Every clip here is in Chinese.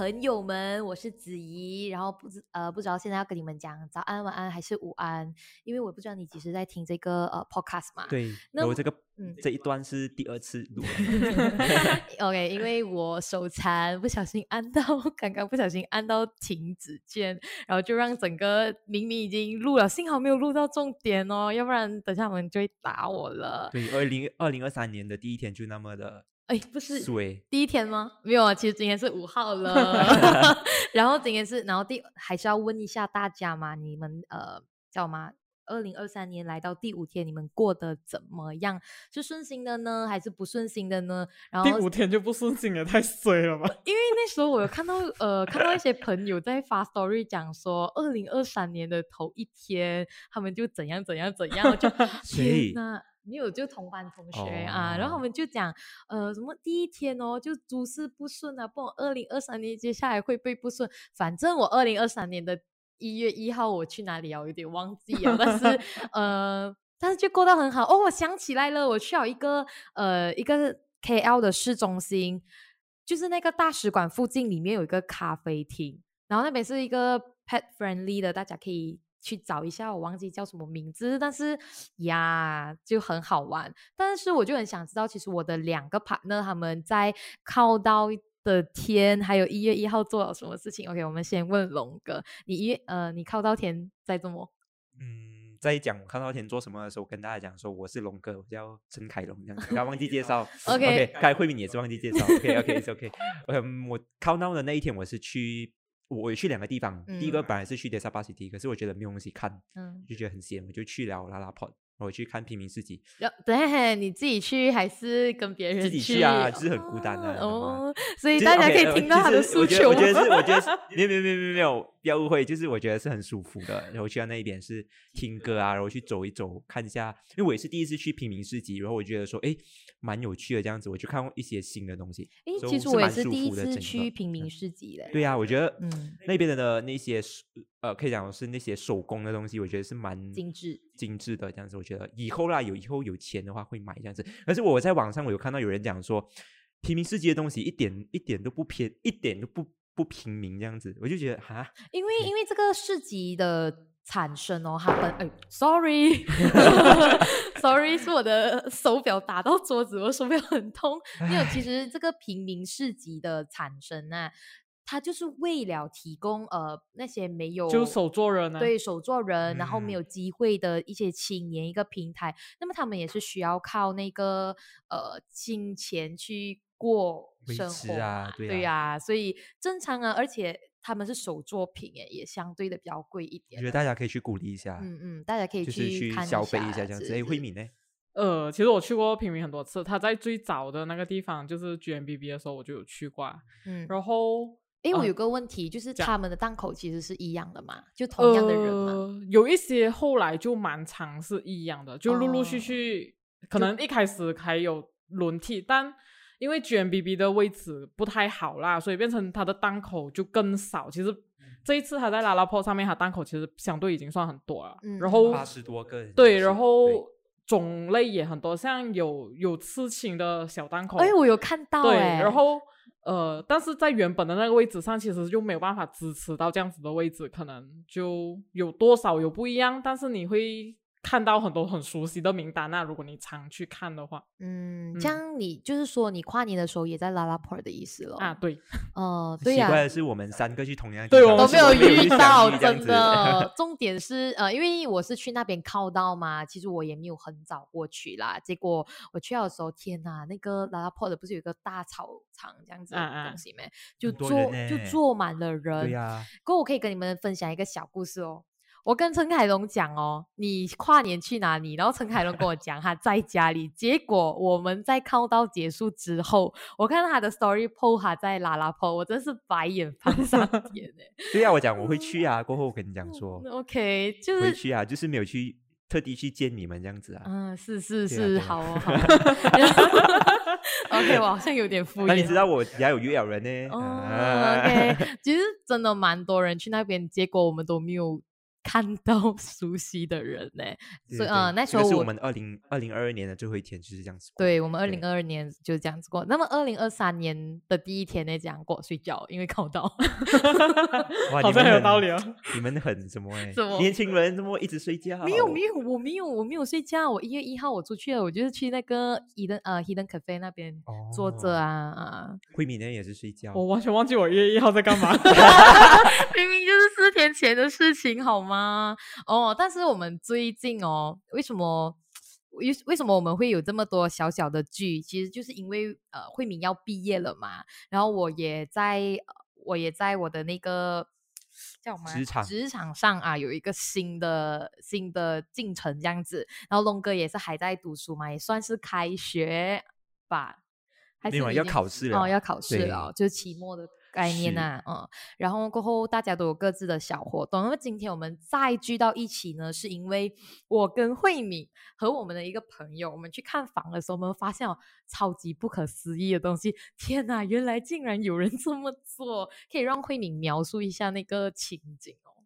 朋友们，我是子怡。然后不知呃不知道现在要跟你们讲早安、晚安还是午安，因为我不知道你几时在听这个呃 podcast 嘛。对，那我这个嗯这一段是第二次录了，OK，因为我手残，不小心按到，刚刚不小心按到停止键，然后就让整个明明已经录了，幸好没有录到重点哦，要不然等下我们就会打我了。对，二零二零二三年的第一天就那么的哎，不是，第一天吗？没有啊，其实今天是五号了。然后今天是，然后第还是要问一下大家嘛，你们呃叫吗？二零二三年来到第五天，你们过得怎么样？是顺心的呢，还是不顺心的呢？然后第五天就不顺心也太衰了吧？因为那时候我有看到呃看到一些朋友在发 story 讲说，二零二三年的头一天，他们就怎样怎样怎样，就 谁天呐！没有，就同班同学啊，然后他哦们就讲，呃，什么第一天哦，就诸事不顺啊，不懂二零二三年接下来会不会不顺？反正我二零二三年的一月一号我去哪里啊？我有点忘记了，但是 呃，但是就过得很好哦。我想起来了，我去了一个呃一个 KL 的市中心，就是那个大使馆附近，里面有一个咖啡厅，然后那边是一个 pet friendly 的，大家可以去找一下，我忘记叫什么名字，但是呀，就很好玩。但是我就很想知道，其实我的两个 partner 他们在靠到的天，还有一月一号做了什么事情？OK，我们先问龙哥，你一月呃，你靠到田在做么？嗯，在讲我靠到天做什么的时候，跟大家讲说我是龙哥，我叫陈凯龙，这样子，刚刚忘记介绍。OK 刚才慧敏也是忘记介绍。OK OK is OK。嗯，我靠到的那一天我是去，我有去两个地方，第一个嗯本来是去 d e s a b a City，可是我觉得没有东西看，嗯，就觉得很闲，我就去了拉拉 pot，我去看平民市集。然后等一下你自己去还是跟别人自己去啊就是很孤单的哦，所以大家可以呃听到他的诉求我觉得是，我觉得是没有没有没有没有，不要误会，就是我觉得是很舒服的。然后去到那一边是听歌啊，然后去走一走，看一下，因为我也是第一次去平民市集，然后我觉得说，哎，蛮有趣的这样子，我去看过一些新的东西。哎，其实我也是蛮舒是第一次服的整个去平民嗯市集嘞。对啊、我觉得嗯那边的那些手呃，可以讲是那些手工的东西，我觉得是蛮精致精致的这样子。我觉得以后啦，有以后有钱的话会买这样子。可是我在网上我有看到有人讲说，平民世界的东西一点一点都不偏，一点都不不平民这样子，我就觉得哈，因为因为这个市集的产生哦，它本哎，sorry sorry，是我的手表打到桌子，我手表很痛。没有，其实这个平民市集的产生啊，它就是为了提供呃那些没有就手作人啊，对手作人，然后没嗯。有机会的一些青年一个平台，那么他们也是需要靠那个呃金钱去过维生活啊对对啊呀、所以正常啊，而且他们是手作品，诶，也相对的比较贵一点我觉得。大家可以去鼓励一下，嗯嗯，大家可以就是去消费一下下这样子。哎，是慧敏呢？呃，其实我去过平民很多次，他在最早的那个地方就是 GMBB 的时候我就有去过啊，嗯，然后哎，我呃有个问题，就是他们的档口其实是一样的嘛，就同样的人嘛。呃，有一些后来就蛮长是一样的，就陆陆续哦续，可能一开始还有轮替，但因为 GMBB 的位置不太好啦，所以变成它的档口就更少。其实这一次他在拉拉坡上面，它档口其实相对已经算很多了，嗯。然后八十多个，对，然后种类也很多，像有有刺青的小档口，哎，我有看到对，然后呃，但是在原本的那个位置上，其实就没有办法支持到这样子的位置，可能就有多少有不一样，但是你会看到很多很熟悉的名单那如果你常去看的话，嗯，嗯这样你就是说你跨年的时候也在拉拉 port 的意思了？啊，对，哦，很对呀、奇怪的是，我们三个去同样的对我们地方是都没有遇到，真的。重点是呃，因为我是去那边靠到嘛，其实我也没有很早过去啦。结果我去到的时候，天呐，那个拉拉 port 不是有一个大草场这样子的东西没？就坐人就欸坐满了人。对呀，过后我可以跟你们分享一个小故事哦。我跟陈凯龙讲哦，你跨年去哪里？然后陈凯龙跟我讲他在家里。结果我们在靠到结束之后，我看到他的 story po 他在拉拉 po，我真是白眼翻上天哎。对呀，我讲我会去啊，过后我跟你讲说嗯 OK，就是回去啊，就是没有去特地去见你们这样子啊。嗯，是是是，好哦好 哦。OK，我好像有点敷衍。那你知道我家有约了人呢？哦啊，OK，其实真的蛮多人去那边，结果我们都没有看到 熟悉的人呢、所以呃，对这个是那时候我我们二零二零二二年的最后一天就是这样子。对我们二零对二二年就是这样子过。那么二零二三年的第一天呢，这样过睡觉，因为考到。哇，好像很有道理哦。你们很什么哎、什么年轻人怎么一直睡觉？没有没有，我没有我没有睡觉。我一月一号我出去了，我就是去那个 Eden 呃 Hidden Cafe 那边坐着哦啊啊，慧敏呢也是睡觉。我完全忘记我一月一号在干嘛。明明就是四天前的事情好吗？哦，但是我们最近哦，为什么？为为什么我们会有这么多小小的剧？其实就是因为呃，慧敏要毕业了嘛，然后我也在，呃我也在我的那个叫什么啊职场职场上啊，有一个新的新的进程这样子。然后龙哥也是还在读书嘛，也算是开学吧，还没有啊要考试了哦，要考试了，就是期末的概念是呐、嗯，然后过后大家都有各自的小活动。那么今天我们再聚到一起呢，是因为我跟慧敏和我们的一个朋友，我们去看房的时候，我们发现哦，超级不可思议的东西。天呐，原来竟然有人这么做！可以让慧敏描述一下那个情景哦。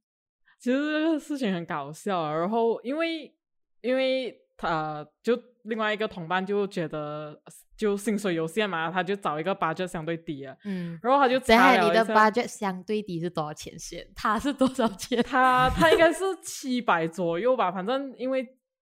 其实这个事情很搞笑啊，然后因为因为他就另外一个同伴就觉得就薪水有限嘛，他就找一个 budget 相对低的，嗯，然后他就查了一下 budget 相对低是多少钱先？他是多少钱？他他应该是 七百左右吧，反正因为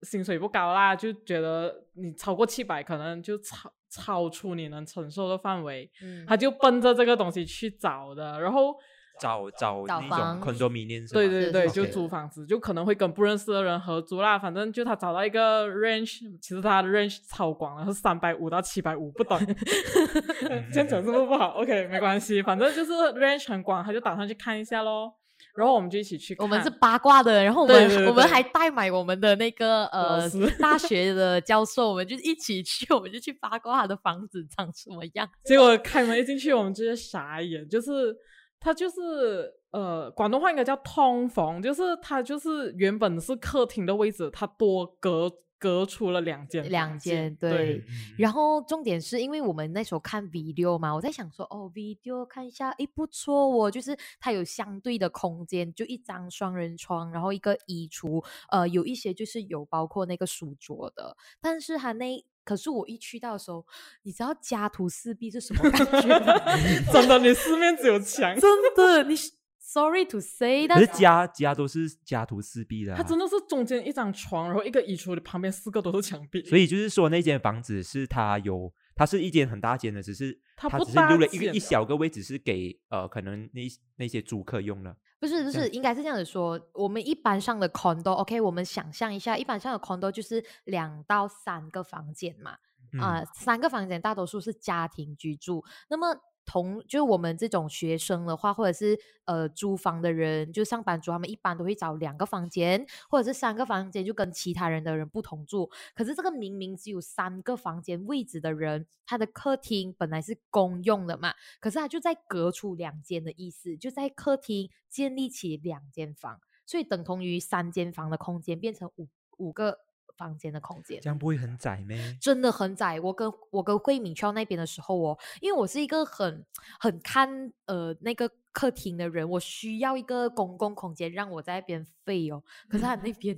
薪水不高啦，就觉得你超过七百可能就超超出你能承受的范围，嗯他就奔着这个东西去找的，然后。找找那种 condominium 对对对，就租房子，就可能会跟不认识的人合租啦。反正就他找到一个 range，其实他的 range 超广了，是三百五到七百五不等。这样讲是不是不好？OK，没关系，反正就是 range 很广，他就打算去看一下咯。然后我们就一起去看。我们是八卦的，然后我们对对对我们还代买我们的那个呃师大学的教授，我们就一起去，我们就去八卦他的房子长什么样。结果开门一进去，我们直接傻眼，就是他就是呃，广东话应该叫通房，就是它就是原本是客厅的位置，它多隔隔出了两间两间对然后重点是因为我们那时候看 video 嘛，我在想说，哦，video 看一下，诶，不错哦，就是它有相对的空间，就一张双人床，然后一个衣橱，呃，有一些就是有包括那个书桌的，但是它那。可是我一去到的时候，你知道家徒四壁是什么感觉吗？真的，你四面只有墙。真的，你 sorry to say，但可是家家都是家徒四壁的、啊，它真的是中间一张床，然后一个衣橱，旁边四个都是墙壁。所以就是说那间房子是它有，它是一间很大间的，只是它它不大只是留了一个一小个位置是给呃可能那那些租客用的。不是不是，应该是这样子说。我们一般上的 condo，OK，、我们想象一下，一般上的 condo 就是两到三个房间嘛，啊、嗯三个房间大多数是家庭居住。那么同就是我们这种学生的话，或者是呃租房的人，就上班族，他们一般都会找两个房间，或者是三个房间，就跟其他人的人不同住。可是这个明明只有三个房间位置的人，他的客厅本来是公用的嘛，可是他就在隔出两间的意思，就在客厅建立起两间房，所以等同于三间房的空间变成五五个房间的空间这。样不会很窄咩？真的很窄。我跟我跟慧敏去到那边的时候哦，因为我是一个很很看呃那个客厅的人，我需要一个公共空间让我在那边废哦。可是他那边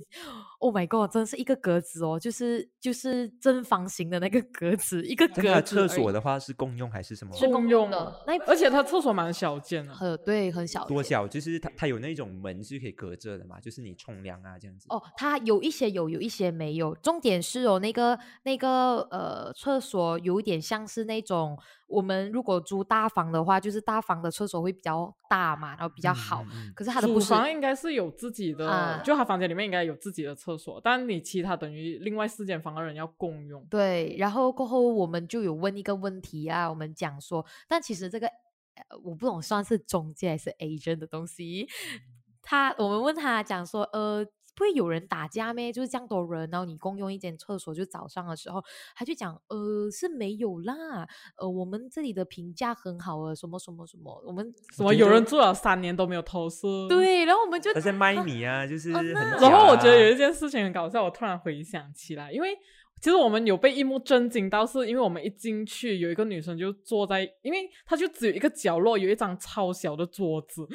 ，Oh my god，真的是一个格子哦，就是就是正方形的那个格子，一个这个格子厕所的话是共用还是什么？是公共用用的，那而且它厕所蛮小间的。很对很小多小？就是它它有那种门是可以隔着的嘛，就是你冲凉啊这样子。哦，它有一些有，有一些没有。重点是哦，那个那个呃，厕所有一点像是那种我们如果租大房的话，就是大房的厕所会比较大嘛，然后比较嗯好。可是他的不是，房应该是有自己的，啊就他房间里面应该有自己的厕所，但你其他等于另外四间房的人要共用。对。然后过后我们就有问一个问题啊，我们讲说，但其实这个呃我不懂算是中介还是 agent 的东西。他我们问他讲说，呃，不会有人打架咩？就是这样多人，然后你共用一间厕所，就早上的时候，他就讲，呃，是没有啦，呃，我们这里的评价很好啊，什么什么什么，我们什么有人住了三年都没有投诉？。对，然后我们就他在卖你啊，就是然后我觉得有一啊件事情很搞笑，我突然回想起来，因为其实我们有被一幕震惊到，是因为我们一进去，有一个女生就坐在，因为她就只有一个角落有一张超小的桌子。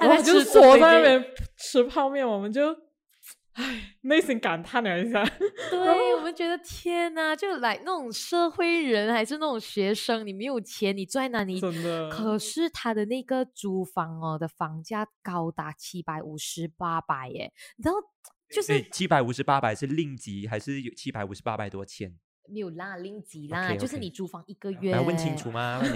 然后就坐在那对边吃泡面，我们就唉内心感叹了一下。对，我们觉得天呐，就来那种社会人还是那种学生，你没有钱，你住在哪里？真的，可是他的那个租房哦的房价高达七百五十八百耶，你知道就是七百五十八百是令吉还是有七百五十八百多千？没有啦，零级啦就是你租房一个月，要问清楚吗？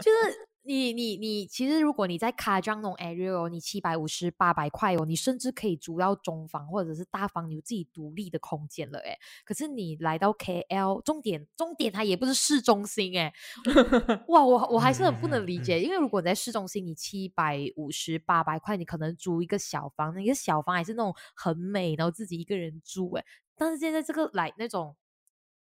就是你你你，其实如果你在卡江那种 area 哦，你七百五十八百块哦，你甚至可以租到中房或者是大房，你有自己独立的空间了诶。可是你来到 KL，重点重点它也不是市中心诶。哇，我我还是很不能理解，因为如果你在市中心，你七百五十八百块，你可能租一个小房，那个小房还是那种很美，然后自己一个人住诶。但是现在这个来那种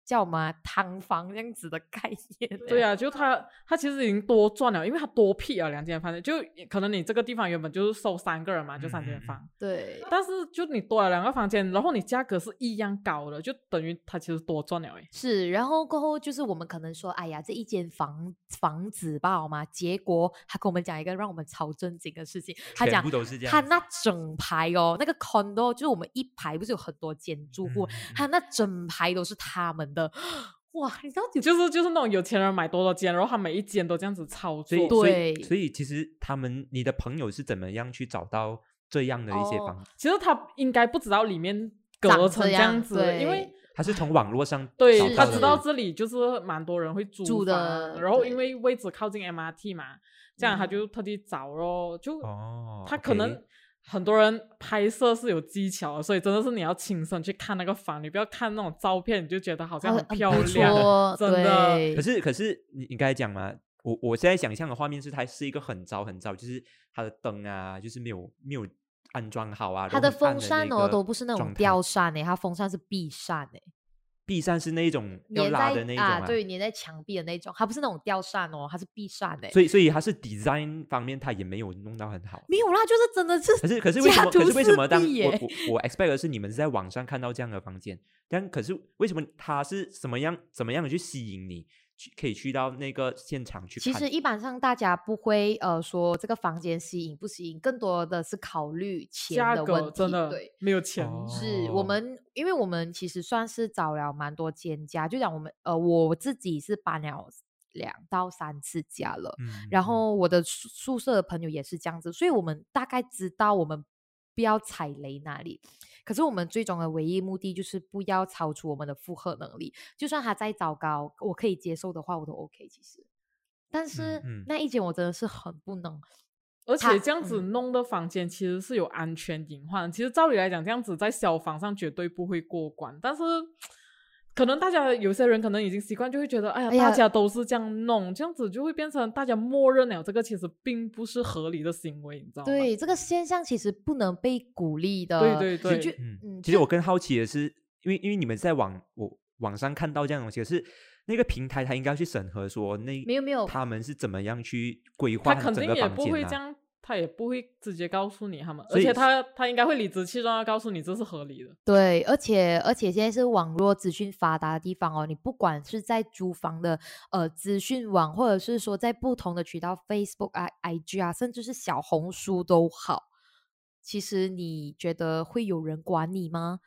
叫什么啊汤房这样子的概念欸，对啊，就他他其实已经多赚了，因为他多辟了两间房间，就可能你这个地方原本就是收三个人嘛，就三间房，对。但是就你多了两个房间，然后你价格是一样高的，就等于他其实多赚了诶。是，然后过后就是我们可能说，哎呀，这一间房房子吧，好吗？结果他跟我们讲一个让我们超震惊的事情，他讲他那整排哦，那个 condo 就是我们一排不是有很多间住户，他那整排都是他们的，哇，你知道就是就是那种有钱人买多少间，然后他每一间都这样子操作所。以所以对所以其实他们你的朋友是怎么样去找到这样的一些哦房子？其实他应该不知道里面隔长成这这样样子，对因为他是从网络上对他知道这里就是蛮多人会租的然后因为位置靠近 MRT 嘛，这样他嗯就特地找咯，就哦，他可能很多人拍摄是有技巧的，所以真的是你要亲身去看那个房，你不要看那种照片，你就觉得好像哦很漂不亮。错真的可是可是你你刚才讲嘛，我我现在想象的画面是它是一个很糟很糟，就是它的灯啊，就是没有没有安装好啊，它的风扇哦都不是那种吊扇诶，它风扇是壁扇诶。壁扇是那一种要拉的那一种啊，对，粘在墙壁的那种，它不是那种吊扇哦，它是壁扇诶。所以所以它是 design 方面它也没有弄到很好。没有啦，就是真的是可是可是为什么？可是为什么当我我我 expect 的是你们是在网上看到这样的房间，但可是为什么它是什么样怎么样的去吸引你去可以去到那个现场去看？其实一般上大家不会呃说这个房间吸引不吸引，更多的是考虑钱价格的问题。真的对，没有钱，哦是我们，因为我们其实算是找了蛮多间家，就讲我们呃我自己是搬了两到三次家了，嗯，然嗯后我的宿宿舍的朋友也是这样子，所以我们大概知道我们不要踩雷哪里。可是我们最终的唯一目的就是不要超出我们的负荷能力，就算它再糟糕，我可以接受的话，我都 OK。其实，但是、嗯那一间我真的是很不能。而且这样子嗯弄的房间其实是有安全隐患的。其实照理来讲，这样子在消防上绝对不会过关，但是可能大家有些人可能已经习惯，就会觉得，哎呀，大家都是这样弄，这样子就会变成大家默认了这个其实并不是合理的行为，你知道吗？对这个现象其实不能被鼓励的。对对对其实我更好奇的是，因为因为你们在网我网上看到这样的东西，可是那个平台它应该去审核说那没有没有他们是怎么样去规划他肯整个定也不？会这样，他也不会直接告诉你他们，而且他他应该会理直气壮的告诉你这是合理的。对，而且而且现在是网络资讯发达的地方哦，你不管是在租房的呃资讯网，或者是说在不同的渠道，Facebook 啊、IG 啊，甚至是小红书都好，其实你觉得会有人管你吗？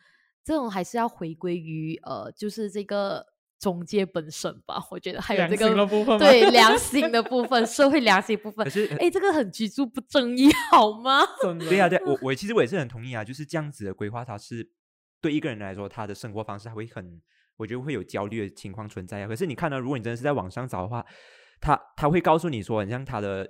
这种还是要回归于呃，就是这个中介本身吧。我觉得还有这个部分吗对良心的 部分，社会良心部分可。是哎，这个很居住不正义好吗？对呀、对我我其实我也是很同意啊，就是这样子的规划，它是对一个人来说，他的生活方式还会很，我觉得会有焦虑的情况存在啊。可是你看呢，如果你真的是在网上找的话，他他会告诉你说，你像他的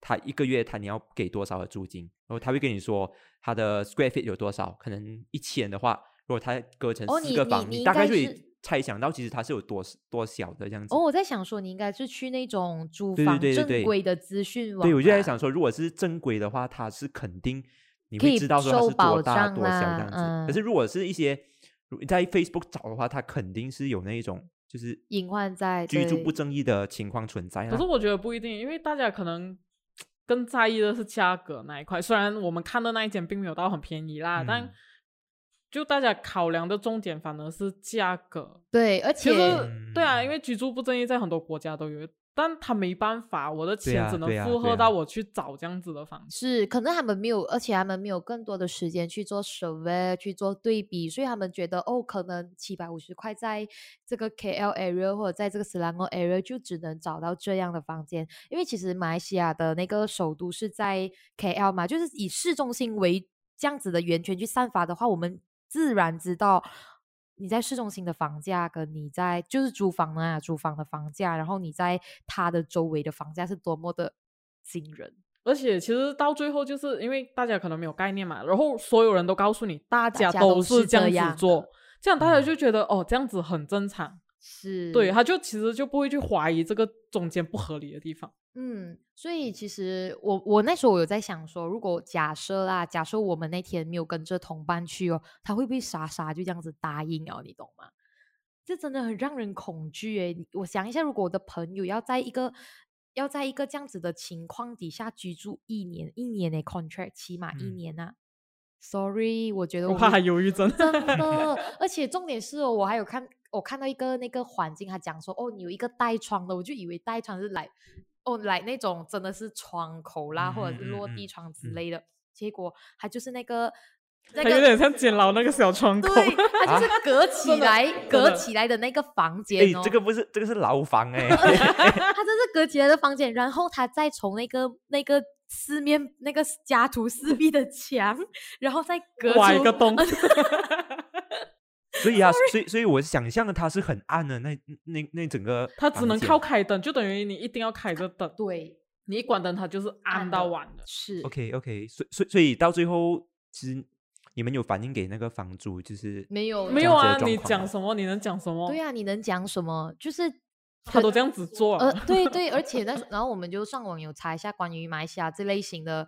他一个月他你要给多少的租金，然后他会跟你说他的 square feet 有多少，可能一千的话，如果他割成哦你你四个房，你大概就以猜想到其实它是有多多小的这样子。哦，我在想说，你应该是去那种租对对房对对对正规的资讯网、对，我就在想，说，如果是正规的话，它是肯定你会知道说它是多大多小这啦样子。嗯可是如果是一些在 Facebook 找的话，它肯定是有那一种就是隐患在居住不正义的情况存在啊。可是我觉得不一定，因为大家可能更在意的是价格那一块。虽然我们看的那一间并没有到很便宜啦，但嗯就大家考量的重点反而是价格。对，而且其实对啊，嗯因为居住不正义在很多国家都有但他没办法，我的钱只能负荷到我去找这样子的房子。是，可能他们没有，而且他们没有更多的时间去做 survey 去做对比，所以他们觉得哦，可能七百五十块在这个 KL area 或者在这个 Selangor area 就只能找到这样的房间，因为其实马来西亚的那个首都是在 KL 嘛，就是以市中心为这样子的圆圈去散发的话，我们自然知道。你在市中心的房价，跟你在就是租房啊，租房的房价，然后你在它的周围的房价是多么的惊人。而且其实到最后，就是因为大家可能没有概念嘛，然后所有人都告诉你，大家家都是是这这样子做，这样大家嗯就觉得、哦，这样子很正常，是，对，他就其实就不会去怀疑这个中间不合理的地方。嗯，所以其实我我那时候我有在想说，如果假设啦，假设我们那天没有跟着同伴去哦，他会不会傻傻就这样子答应哦？你懂吗？这真的很让人恐惧诶。我想一下，如果我的朋友要在一个要在一个这样子的情况底下居住一年，一年的 contract 起码一嗯年啊。Sorry，我觉得我我怕他会忧郁症。真的，而且重点是哦，我还有看，我看到一个那个环境，他讲说，哦，你有一个带窗的，我就以为带窗是来，哦，来那种真的是窗口啦，或者是落地窗之嗯类的，结果它就是那个那个有。点像监牢那个小窗口。对，它就是隔起来、真隔起来的那个房哎间哦。，这个不是这个是牢房哎、它这是隔起来的房间，然后他再从那个那个四面那个家徒四壁的墙，然后再隔出挖一个洞 所以啊，所以所以我想象的它是很暗的，那那那整个它只能靠开灯，就等于你一定要开着灯，对，你一关灯它就是暗到晚了。是 OK OK，所以所以所以到最后，其实你们有反映给那个房主，就是没有没有啊，你讲什么？你能讲什么？对啊，你能讲什么？就是他都这样子做了。呃，对对，而且那 然后我们就上网有查一下关于马来西亚这类型的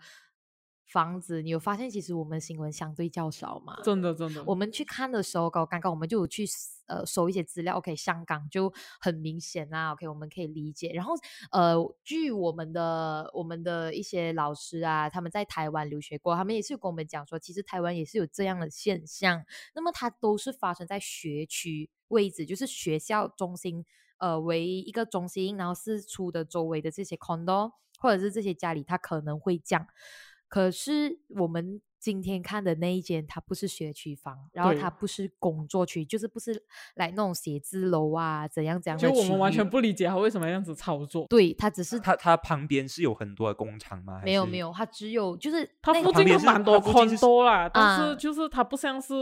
房子，你有发现其实我们新闻相对较少嘛？真的真的，我们去看的时候，刚刚刚我们就有去呃搜一些资料，OK，香港就很明显啦，OK，我们可以理解。然后呃，据我们的我们的一些老师啊，他们在台湾留学过，他们也是有跟我们讲说，其实台湾也是有这样的现象。那么它都是发生在学区位置，就是学校中心呃为一个中心，然后四处的周围的这些 condo 或者是这些家里，它可能会这样。可是我们今天看的那一间，它不是学区房，然后它不是工作区，就是不是来那种写字楼啊，怎样怎样。就我们完全不理解他为什么这样子操作。对，它只是它它旁边是有很多的工厂吗？没有没有，它只有就是它附近有蛮多它附近是 condo 啦，但啊是就是它不像是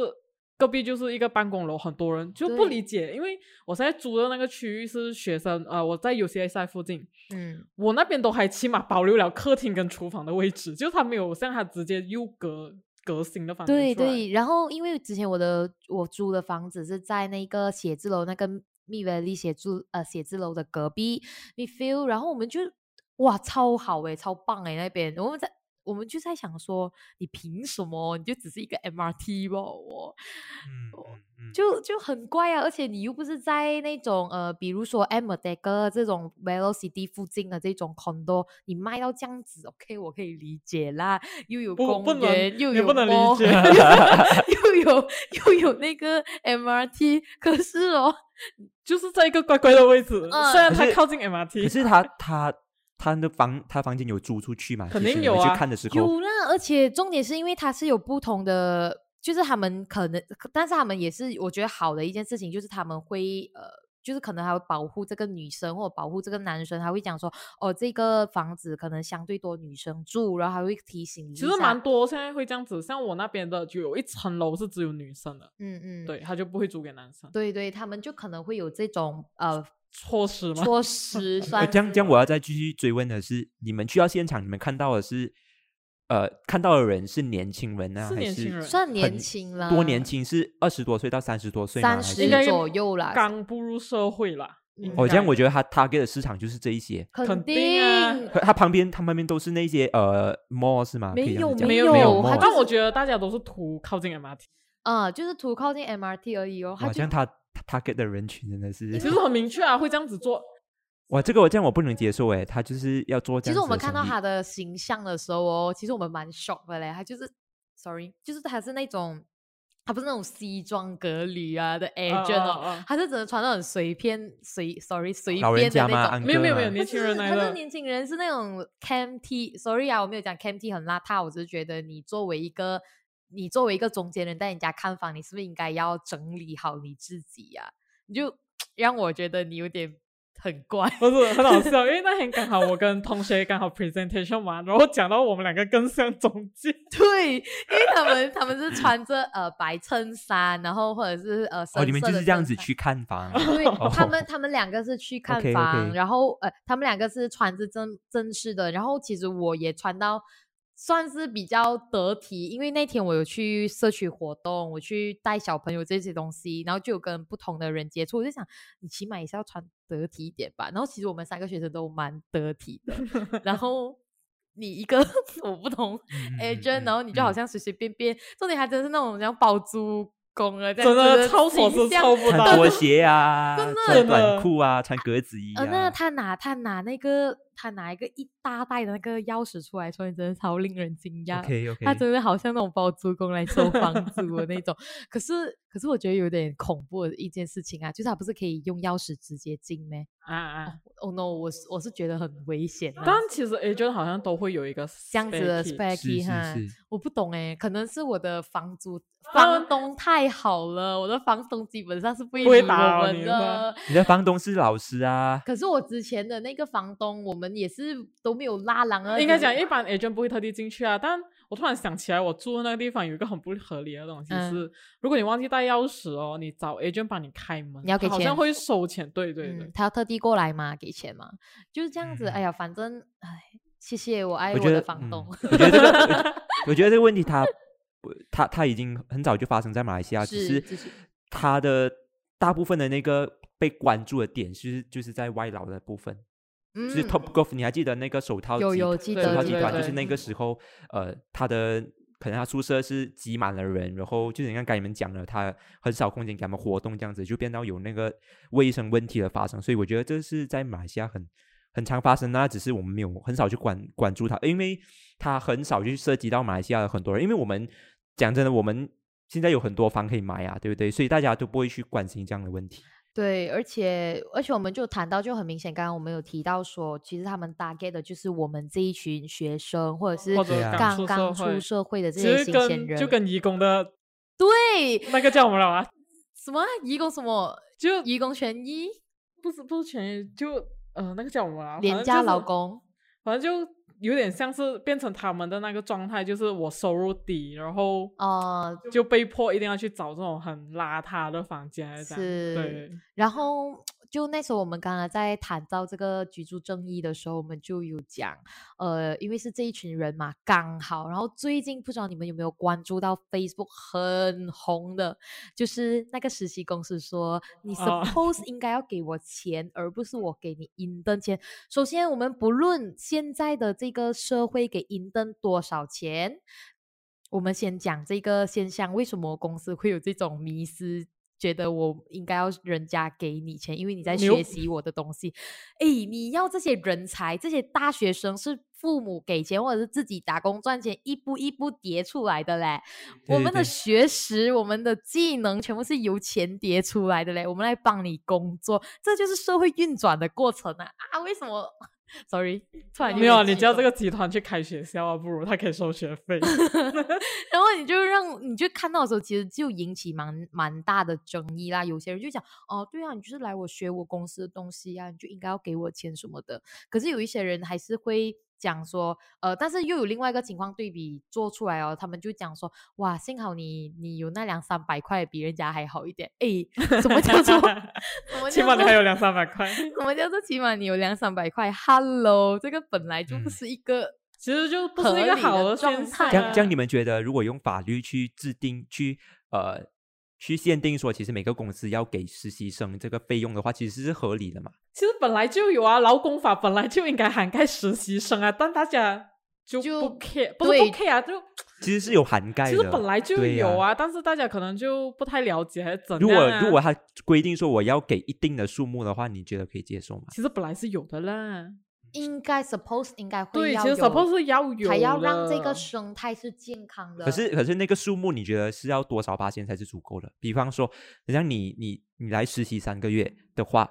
隔壁就是一个办公楼，很多人就不理解。因为我现在租的那个区域是学生，呃，我在 UCSI 附近，嗯。我那边都还起码保留了客厅跟厨房的位置，就是它没有像他直接又隔隔新的房间，对对，然后因为之前我的我租的房子是在那个写字楼那个密维利写字呃写字楼的隔壁 m feel，然后我们就哇超好诶，超棒诶那边，我们在我们就在想说，你凭什么？你就只是一个 MRT 吧，我嗯就就很怪啊，而且你又不是在那种呃，比如说 M d e 这种 Velocity 附近的这种 condo，你卖到这样子，OK，我可以理解啦，又有公园，又有你不能理解 又有又有那个 MRT，可是哦，就是在一个乖乖的位置，嗯虽然它靠近 MRT，是他他 他的房他房间有租出去吗？肯定有啊去看的时候，有啦，而且重点是因为他是有不同的，就是他们可能，但是他们也是我觉得好的一件事情，就是他们会呃。就是可能还会保护这个女生或者保护这个男生，还会讲说哦，这个房子可能相对多女生住，然后还会提醒你。其实蛮多现在会这样子，像我那边的就有一层楼是只有女生的，嗯嗯，对，他就不会租给男生，对对，他们就可能会有这种呃措施吗。措施这样这样，我要再继续追问的是，你们去到现场，你们看到的是，呃，看到的人是年轻人呢，是还年轻人算年很轻了，多年轻是二十多岁到三十多岁吗？三十左右啦，刚步入社会啦，哦，这样我觉得他 target 的市场就是这一些。肯肯定啊他旁边，他旁边都是那些呃 mall 是吗？没有没有但我觉得大家都是图靠近 MRT，啊、就是图靠近 MRT 而已哦。好像他 target 的人群真的是，其实很明确啊，会这样子做。哇，这个我这样我不能接受诶，他就是要做这样其实我们看到他的形象的时候哦，其实我们蛮 shock 的嘞。他就是，sorry，就是他是那种他不是那种西装革履啊的啊 agent 哦，啊啊他是只能穿到很随便随，sorry 随便的？那种。没有没有没有年轻人来的他是年轻人，是那种 cam T，sorry 啊，我没有讲 cam T 很邋遢，我只是觉得你作为一个你作为一个中间人带人家看房，你是不是应该要整理好你自己呀、你就 让我觉得你有点很怪。不是很好笑，因为那天刚好我跟同学刚好 presentation 嘛，然后讲到我们两个更像中介，对，因为他们他们是穿着呃白衬衫，然后或者是呃深哦，你们就是这样子去看房，对哦他们，他们两个是去看房然后呃，他们两个是穿着正正式的，然后其实我也穿到算是比较得体，因为那天我有去社区活动，我去带小朋友这些东西，然后就有跟不同的人接触，我就想你起码也是要穿得体一点吧。然后其实我们三个学生都蛮得体的，然后。你一个 我不同 agent，、嗯然后你就好嗯像随随便便，重点还真是那种像包租公啊，真的子超所是形象穿抽不到拖。鞋啊，真的穿短裤啊，穿格子衣呃，那啊。他拿他拿那个他拿一个一大袋的那个钥匙出来，说真的超令人惊讶。OK OK，他真的好像那种包租公来收房租的那种。可是可是我觉得有点恐怖的一件事情啊，就是他不是可以用钥匙直接进吗？啊啊！哦、no，我是我是觉得很危险啊。但其实 agent 好像都会有一个这样子的 key 哈，我不懂哎，可能是我的房租房东太好了，我的房东基本上是不会不会理打我们的。你的房东是老师啊，可是我之前的那个房东，我们也是都没有拉郎啊。应该讲一般 agent 不会特地进去啊，但我突然想起来，我住的那个地方有一个很不合理的东西嗯是，如果你忘记带钥匙哦，你找 agent 帮你开门，你要给钱好像会收钱。对对对嗯，，他要特地过来嘛，给钱嘛，就是这样子。哎呀，反正哎，谢谢我爱我的我觉得嗯房东。我觉得这个，我 觉得这个问题他不他他已经很早就发生在马来西亚，只是就是他的大部分的那个被关注的点是就是在外劳的部分，嗯就是 Top Golf，你还记得那个手套集有有记对手套集团，就是那个时候，呃，他的可能他宿舍是挤满了人，然后就是你看刚才你们讲了，他很少空间给他们活动，这样子就变到有那个卫生问题的发生，所以我觉得这是在马来西亚很很常发生，那只是我们没有很少去管管住它，因为它很少去涉及到马来西亚的很多人，因为我们讲真的，我们现在有很多房可以买啊，对不对？所以大家都不会去关心这样的问题。对，而且而且我们就谈到，就很明显，刚刚我们有提到说，其实他们 target 的就是我们这一群学生，或者是刚出刚出社会，的这些新鲜人。跟就跟义工的对那个叫什么了啊？什么义工什么就义工权益不是不是权益，就呃那个叫什么啊？廉价劳工。反正就有点像是变成他们的那个状态，就是我收入低，然后哦、就被迫一定要去找这种很邋遢的房间来这样，是。对，然后就那时候我们刚刚在谈到这个居住正义的时候，我们就有讲，呃，因为是这一群人嘛，刚好，然后最近不知道你们有没有关注到 Facebook 很红的，就是那个实习公司说，你哦 suppose 应该要给我钱，而不是我给你银灯钱。首先，我们不论现在的这个社会给银灯多少钱，我们先讲这个现象，为什么公司会有这种迷思？觉得我应该要人家给你钱，因为你在牛学习我的东西。哎，你要这些人才，这些大学生是父母给钱，或者是自己打工赚钱，一步一步叠出来的嘞。我们的学识、我们的技能，全部是由钱叠出来的嘞。我们来帮你工作，这就是社会运转的过程啊！啊，为什么 Sorry，突然没有啊，你叫这个集团去开学校啊，不如他可以收学费。然后你就让你就看到的时候，其实就引起蛮蛮大的争议啦。有些人就讲，哦，对啊，你就是来我学我公司的东西啊，你就应该要给我钱什么的。可是有一些人还是会讲说，呃，但是又有另外一个情况对比做出来哦，他们就讲说，哇，幸好你你有那两三百块，比人家还好一点。诶，什么叫做？起码你还有两三百块。什么叫做起码你有两三百块？Hello，这个本来就不嗯是一个。其实就不是一个好的状。态这样这样，你们觉得如果用法律去制定、去呃去限定说，其实每个公司要给实习生这个费用的话，其实是合理的嘛？其实本来就有啊，劳工法本来就应该涵盖实习生啊，但大家就就不 care，不是对不 care 啊，就其实是有涵盖的其的。实本来就有啊，但是大家可能就不太了解还是怎如样、啊。果如果他规定说我要给一定的数目的话，你觉得可以接受吗？其实本来是有的啦，应该 suppose 应该会对，其实要有 suppose 是要有还要让这个生态是健康的。可是可是那个数目，你觉得是要多少八千才是足够的？比方说，像你你你来实习三个月的话，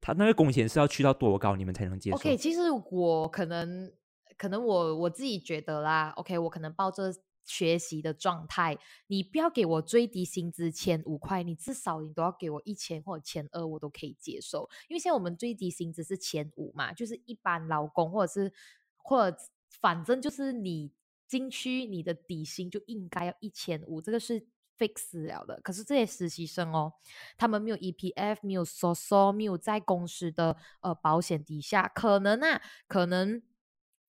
他那个工钱是要去到多高，你们才能接受 OK，其实我可能可能我我自己觉得啦，OK，我可能抱着学习的状态，你不要给我最低薪资千五块，你至少你都要给我一千或者千二，我都可以接受。因为现在我们最低薪资是千五嘛，就是一般劳工或者是或者反正就是你进去你的底薪就应该要一千五，这个是 fix 了的。可是这些实习生哦，他们没有 EPF，没有 SOSO，没有在公司的呃保险底下，可能啊，可能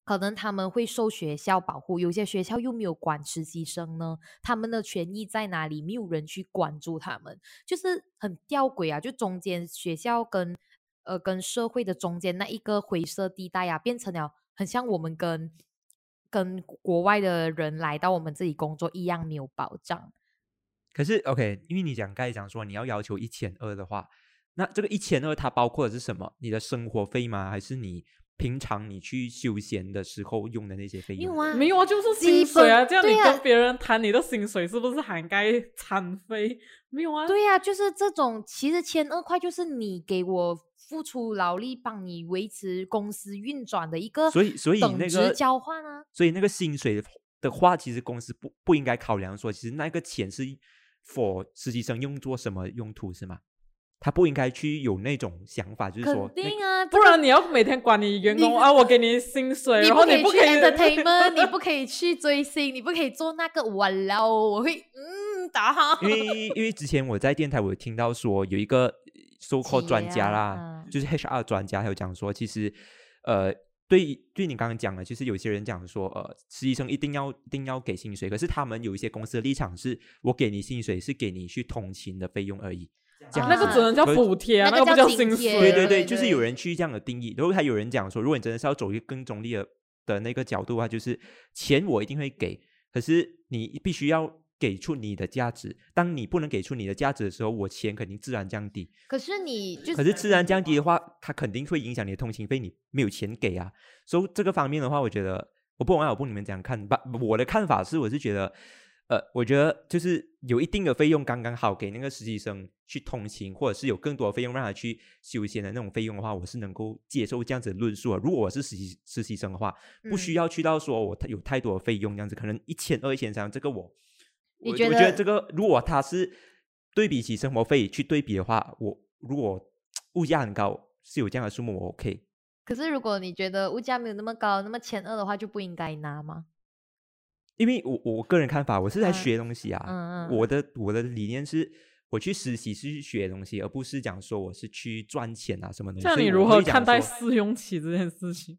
可能他们会受学校保护，有些学校又没有管实习生呢，他们的权益在哪里？没有人去关注他们，就是很吊诡啊！就中间学校跟呃跟社会的中间那一个灰色地带啊，变成了很像我们跟跟国外的人来到我们这里工作一样没有保障。可是 OK，因为你讲刚才讲说你要要求一千二的话，那这个一千二它包括的是什么？你的生活费吗？还是你平常你去休闲的时候用的那些费用？没有啊，没有啊，就是薪水啊，这样你跟别人谈你的薪水是不是涵盖餐费？没有啊，对呀、就是这种，其实千二块就是你给我付出劳力，帮你维持公司运转的一个所以所以那个交换啊。所以那个薪水的话，其实公司不不应该考量说，其实那个钱是 for 实习生用作什么用途是吗？他不应该去有那种想法，就是说那肯定啊，不然你要每天管你员工啊，我给你薪水，然后你不可以 entertainment，你不可以去追星，你不可以做那个。哇啦，我会嗯打哈。因为因为之前我在电台我有听到说有一个 so called 专家啦，嗯就是 HR 专家，还有讲说，其实呃，对对你刚刚讲的，就是有些人讲说，呃，实习生一定要一定要给薪水，可是他们有一些公司的立场是，我给你薪水是给你去通勤的费用而已。这样那个只能叫补贴啊，个不叫津薪贴水。对对对，就是有人去这样的定义，然后还有人讲说，如果你真的是要走一个更中立的的那个角度的话，就是钱我一定会给，可是你必须要给出你的价值。当你不能给出你的价值的时候，我钱肯定自然降低。可是你就是可是自然降低的话，它肯定会影响你的通勤费，你没有钱给啊。所以这个方面的话，我觉得我不懂啊，我不你们怎样看吧。我的看法是，我是觉得，呃，我觉得就是有一定的费用刚刚好给那个实习生去通勤，或者是有更多的费用让他去休闲的那种费用的话，我是能够接受这样子的论述啊。如果我是实习实习生的话，不需嗯要去到说我太有太多的费用这样子，可能一千二、一千三，这个我，我你觉得我觉得这个如果他是对比起生活费去对比的话，我如果 物价很高，是有这样的数目，我 OK。可是如果你觉得物价没有那么高，那么千二的话就不应该拿吗？因为我我个人看法，我是在嗯学东西啊，嗯嗯我的我的理念是，我去实习是去学东西，而不是讲说我是去赚钱啊什么东西。像你如何看待试用期这件事情？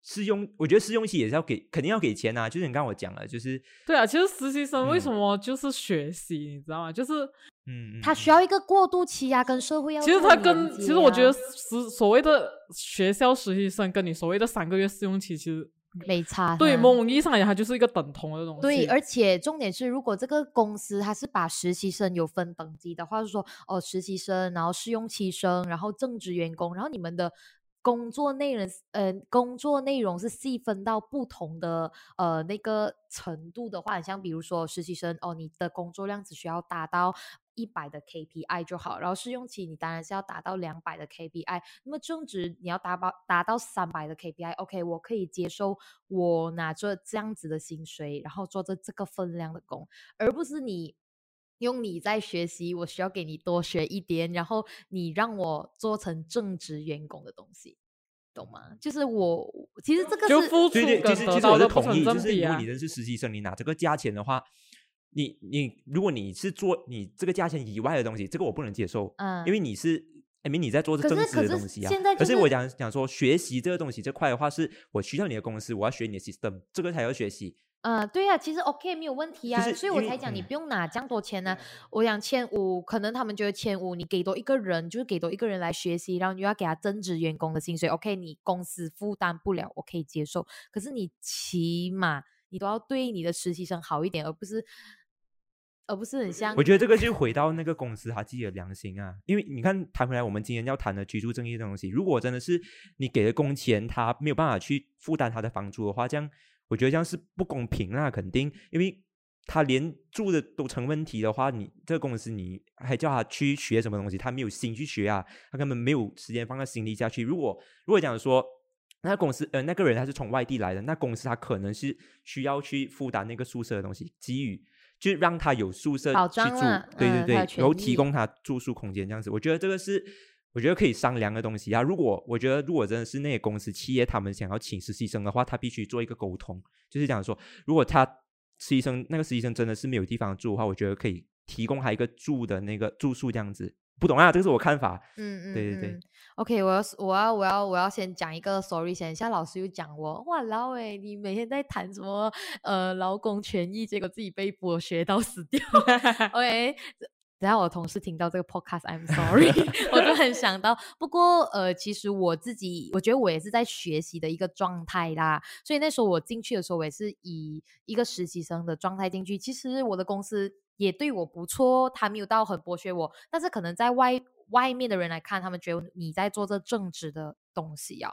试用？我觉得试用期也是要给，肯定要给钱啊。就是你刚刚我讲了，就是对啊，其实实习生为什嗯么就是学习，你知道吗？就是嗯，嗯他需要一个过渡期啊，跟社会要其实他跟其实我觉得啊实所谓的学校实习生跟你所谓的三个月试用期，其实没差。对某种意义上来讲，它就是一个等同的东西。对，而且重点是，如果这个公司它是把实习生有分等级的话，是说哦，实习生，然后试用期生，然后正职员工，然后你们的工作内容，呃，工作内容是细分到不同的呃那个程度的话，像比如说实习生哦，你的工作量只需要达到一百的 KPI 就好，然后试用期你当然是要达到两百的 KPI，那么正职你要达到达到三百的 KPI，OK，、我可以接受我拿着这样子的薪水，然后做着这个分量的工，而不是你。用你在学习，我需要给你多学一点，然后你让我做成正职员工的东西，懂吗？就是我其实这个就是其实其实我是同意，就是如果你。真是实习生，你拿这个价钱的话，你你如果你是做你这个价钱以外的东西，这个我不能接受，嗯，因为你是。I mean 你在做可正职是可是的东西啊，现在就是可是我讲讲说学习这个东西这块的话，是我需要你的公司，我要学你的 system，这个才要学习。呃，对呀、其实 OK 没有问题啊，就是所以我才讲你嗯不用拿这样多钱呢、我讲千五，可能他们觉得千五，你给多一个人，就是给多一个人来学习，然后你又要给他增值员工的薪水，OK，你公司负担不了，我可以接受。可是你起码你都要对你的实习生好一点，而不是而不是很像我觉得这个就回到那个公司他自己的良心啊，因为你看谈回来，我们今天要谈的居住正义的东西，如果真的是你给的工钱他没有办法去负担他的房租的话，这样我觉得这样是不公平啦，肯定，因为他连住的都成问题的话，你这个公司你还叫他去学什么东西？他没有心去学啊，他根本没有时间放在心里下去。如果如果讲说。那公司呃那个人他是从外地来的，那公司他可能是需要去负担那个宿舍的东西，给予就让他有宿舍去住，对对对，然后提供他住宿空间这样子。我觉得这个是我觉得可以商量的东西啊。如果我觉得如果真的是那些公司企业他们想要请实习生的话，他必须做一个沟通，就是讲说，如果他实习生那个实习生真的是没有地方住的话，我觉得可以提供他一个住的那个住宿这样子。不懂啊，这个是我看法。嗯嗯，对对对。OK，我要我要我要我要先讲一个 Sorry 先，现在老师又讲我哇老诶，你每天在谈什么呃劳工权益，结果自己被剥削到死掉。OK，等下我同事听到这个 Podcast，I'm sorry，我就很想到。不过呃，其实我自己我觉得我也是在学习的一个状态啦，所以那时候我进去的时候，我也是以一个实习生的状态进去。其实我的公司。也对我不错，他没有到很剥削我，但是可能在外外面的人来看，他们觉得你在做这正直的东西啊，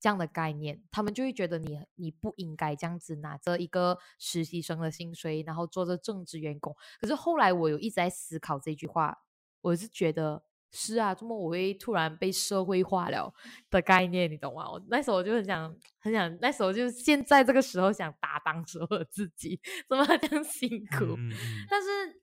这样的概念，他们就会觉得你你不应该这样子拿着一个实习生的薪水，然后做着正职员工。可是后来我有一直在思考这句话，我是觉得。是啊，怎么我会突然被社会化了的概念，你懂吗？我那时候我就很想，很想，那时候就现在这个时候想打当时候的自己，怎么这样辛苦？但是，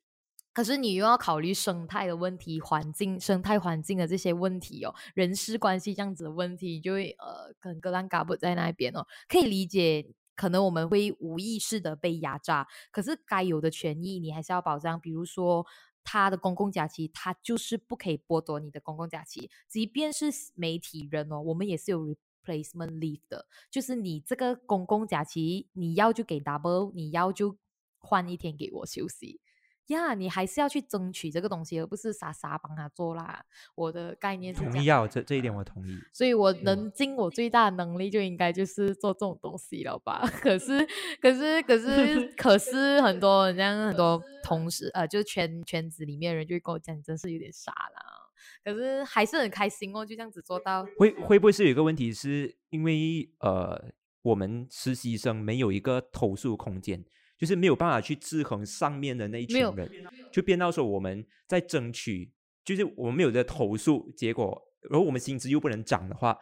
可是你又要考虑生态的问题、环境、生态环境的这些问题哦，人事关系这样子的问题，就会呃，可能格兰嘎不在那边哦，可以理解，可能我们会无意识的被压榨，可是该有的权益你还是要保障，比如说。他的公共假期，他就是不可以剥夺你的公共假期，即便是媒体人哦，我们也是有 replacement leave 的，就是你这个公共假期你要就给 double，你要就换一天给我休息。呀，你还是要去争取这个东西，而不是傻傻帮他做啦。我的概念是同意啊，这这一点我同意。所以我能尽我最大的能力，就应该就是做这种东西了吧？可是，可是，可是，可是，很多人像很多同事，呃，就圈圈子里面人就会跟我讲，真是有点傻啦。可是还是很开心哦，就这样子做到。会会不会是有一个问题，是因为呃，我们实习生没有一个投诉空间？就是没有办法去制衡上面的那一群人，就变到说我们在争取，就是我们没有在投诉，结果如果我们薪资又不能涨的话，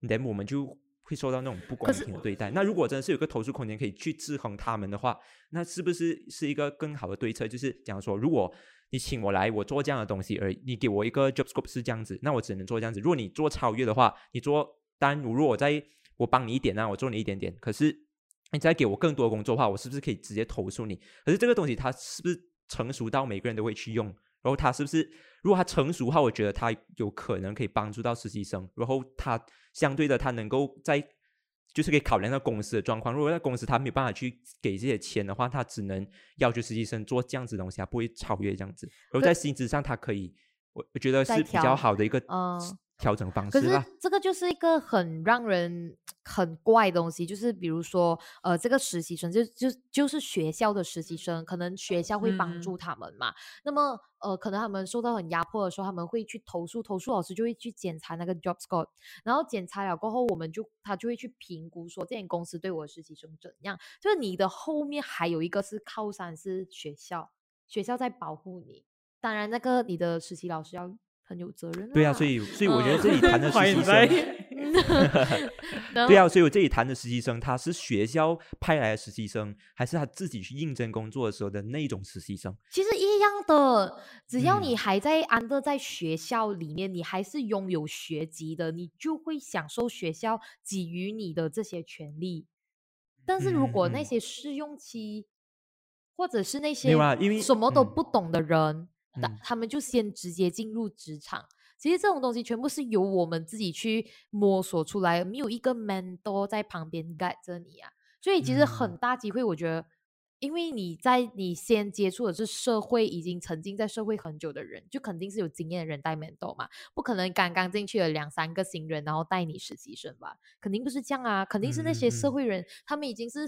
那我们就会受到那种不公平的对待。那如果真的是有个投诉空间可以去制衡他们的话，那是不是是一个更好的对策？就是讲说，如果你请我来我做这样的东西，而已你给我一个 job scope 是这样子，那我只能做这样子。如果你做超越的话，你做当然，如果我在我帮你一点，那我做你一点点，可是。你再给我更多工作的话，我是不是可以直接投诉你？可是这个东西它是不是成熟到每个人都会去用？然后它是不是如果它成熟的话，我觉得它有可能可以帮助到实习生。然后它相对的，它能够在就是可以考量到公司的状况。如果在公司他没有办法去给这些钱的话，他只能要求实习生做这样子东西，他不会超越这样子。然后在薪资上，他可以，我我觉得是比较好的一个。调整方式可是这个就是一个很让人很怪的东西，就是比如说，呃，这个实习生就就就是学校的实习生，可能学校会帮助他们嘛。那么，呃，可能他们受到很压迫的时候，他们会去投诉，投诉老师就会去检查那个 job score，然后检查了过后，我们就他就会去评估说，这间公司对我的实习生怎样。就是你的后面还有一个是靠山，是学校，学校在保护你。当然，那个你的实习老师要。很有责任。对啊，所以所以我觉得这里谈的 实习生，对啊，所以我这里谈的实习生，他是学校派来的实习生，还是他自己去应征工作的时候的那种实习生？其实一样的，只要你还在安德在学校里面，你还是拥有学籍的，你就会享受学校给予你的这些权利。但是如果那些试用期，或者是那些什么都不懂的人，那他们就先直接进入职场。其实这种东西全部是由我们自己去摸索出来，没有一个 mentor 在旁边 guide 着你啊。所以其实很大机会，我觉得，因为你在你先接触的是社会，已经沉浸在社会很久的人，就肯定是有经验的人带 mentor 嘛，不可能刚刚进去了两三个新人，然后带你实习生吧？肯定不是这样啊，肯定是那些社会人，他们已经是。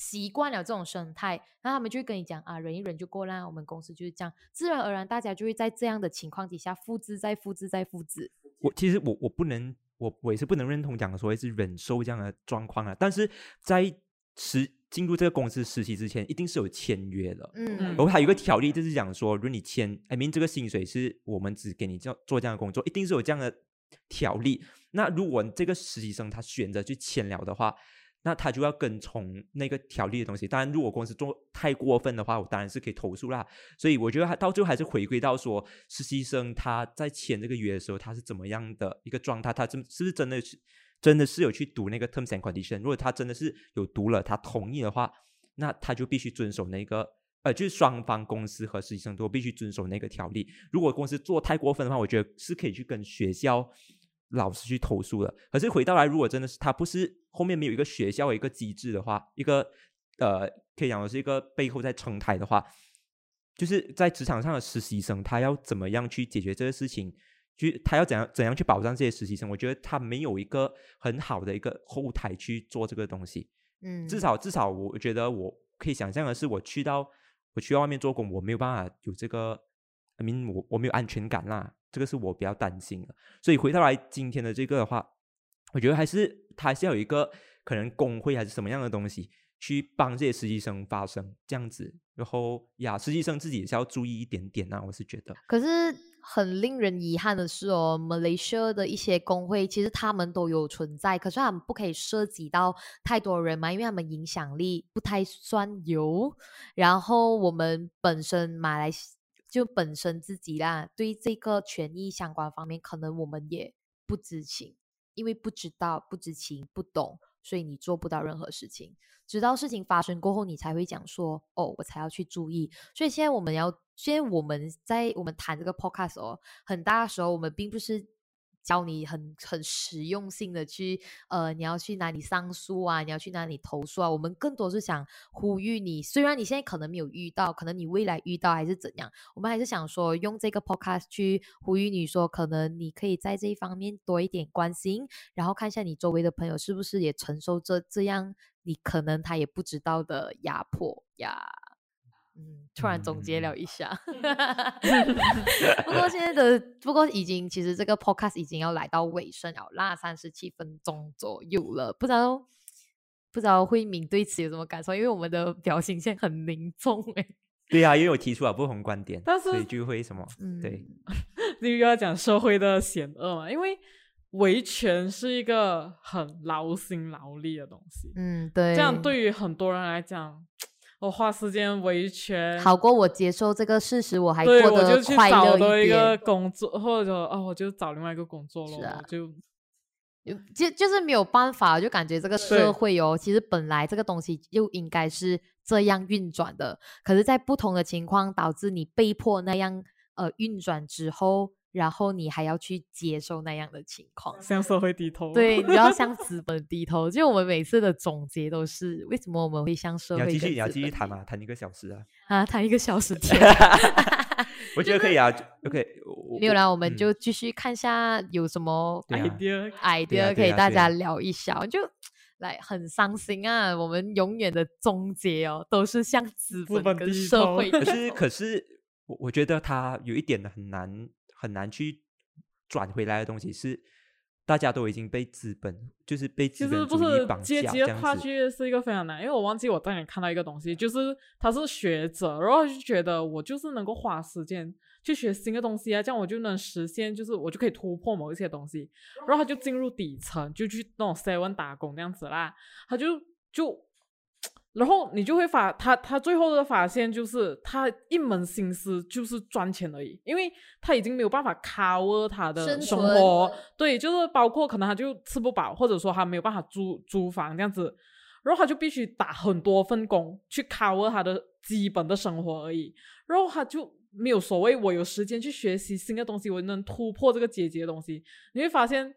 习惯了这种生态，那他们就会跟你讲啊，忍一忍就过啦。我们公司就是这样，自然而然大家就会在这样的情况底下复制、再复制、再复制。我其实我我不能，我我也是不能认同讲所谓是忍受这样的状况啊。但是在实进入这个公司实习之前，一定是有签约的。嗯然后还有一个条例，就是讲说，如果你签，I mean 这个薪水是我们只给你这样做这样的工作，一定是有这样的条例。那如果这个实习生他选择去签了的话，那他就要跟从那个条例的东西。当然，如果公司做太过分的话，我当然是可以投诉啦。所以我觉得他到最后还是回归到说，实习生他在签这个约的时候，他是怎么样的一个状态？他真是不是真的是真的是有去读那个 terms and condition？如果他真的是有读了，他同意的话，那他就必须遵守那个。呃，就是双方公司和实习生都必须遵守那个条例。如果公司做太过分的话，我觉得是可以去跟学校老师去投诉了。可是回到来，如果真的是他不是后面没有一个学校一个机制的话，一个呃，可以讲的是一个背后在撑台的话，就是在职场上的实习生，他要怎么样去解决这个事情？去他要怎样怎样去保障这些实习生？我觉得他没有一个很好的一个后台去做这个东西。嗯，至少至少，我觉得我可以想象的是，我去到我去到外面做工，我没有办法有这个，I mean，我我没有安全感啦，这个是我比较担心的。所以回到来今天的这个的话，我觉得还是他还是要有一个可能工会还是什么样的东西去帮这些实习生发声，这样子。然后呀，实习生自己也是要注意一点点啊，我是觉得。可是很令人遗憾的是哦，Malaysia 的一些工会其实他们都有存在，可是他们不可以涉及到太多人嘛，因为他们影响力不太算有。然后我们本身马来西就本身自己啦，对这个权益相关方面，可能我们也不知情，因为不知道、不知情、不懂，所以你做不到任何事情。直到事情发生过后，你才会讲说：“哦，我才要去注意。”所以现在我们要，现在我们在我们谈这个 podcast 哦，很大的时候我们并不是教你很很实用性的去，呃，你要去哪里上诉啊，你要去哪里投诉啊。我们更多是想呼吁你，虽然你现在可能没有遇到，可能你未来遇到还是怎样，我们还是想说用这个 podcast 去呼吁你说，可能你可以在这一方面多一点关心，然后看一下你周围的朋友是不是也承受着这样你可能他也不知道的压迫呀。嗯，突然总结了一下，不过现在的不过已经其实这个 podcast 已经要来到尾声了啦，三十七分钟左右了，不知道不知道慧敏对此有什么感受？因为我们的表情现在很凝重哎、对啊，因为我提出了不同观点，但是所以就会什么？嗯，对，你又要讲社会的险恶嘛？因为维权是一个很劳心劳力的东西，嗯，对，这样对于很多人来讲，我花时间维权，好过我接受这个事实，我还对过我就去得快乐一点。个工作，或者哦，我就找另外一个工作咯，是啊我就就就是没有办法，就感觉这个社会哦，其实本来这个东西就应该是这样运转的，可是，在不同的情况导致你被迫那样呃运转之后，然后你还要去接受那样的情况。向社会低头。对，你要向 资本低头。就我们每次的总结都是，为什么我们会向社会你要继续，你要继续谈嘛，谈一个小时啊，啊？谈一个小时 天。我觉得可以啊，OK，我 没有啦，我们嗯就继续看一下有什么 idea idea 可以大家聊一下，就来很伤心啊！我们永远的终结哦，都是向资资本跟本低头社会可是可是我我觉得他有一点很难很难去转回来的东西是，大家都已经被资本就是被资本不是主义绑阶级的架这样子。跨距是一个非常难，因为我忘记我当年看到一个东西，就是他是学者，然后就觉得我就是能够花时间去学新的东西啊，这样我就能实现，就是我就可以突破某一些东西，然后他就进入底层，就去那种 seven 打工这样子啦，他就就。然后你就会发他，他最后的发现就是他一门心思就是赚钱而已，因为他已经没有办法 cover 他的生活，对，就是包括可能他就吃不饱，或者说他没有办法租租房这样子，然后他就必须打很多份工去 cover 他的基本的生活而已，然后他就没有所谓我有时间去学习新的东西，我能突破这个阶级的东西，你会发现，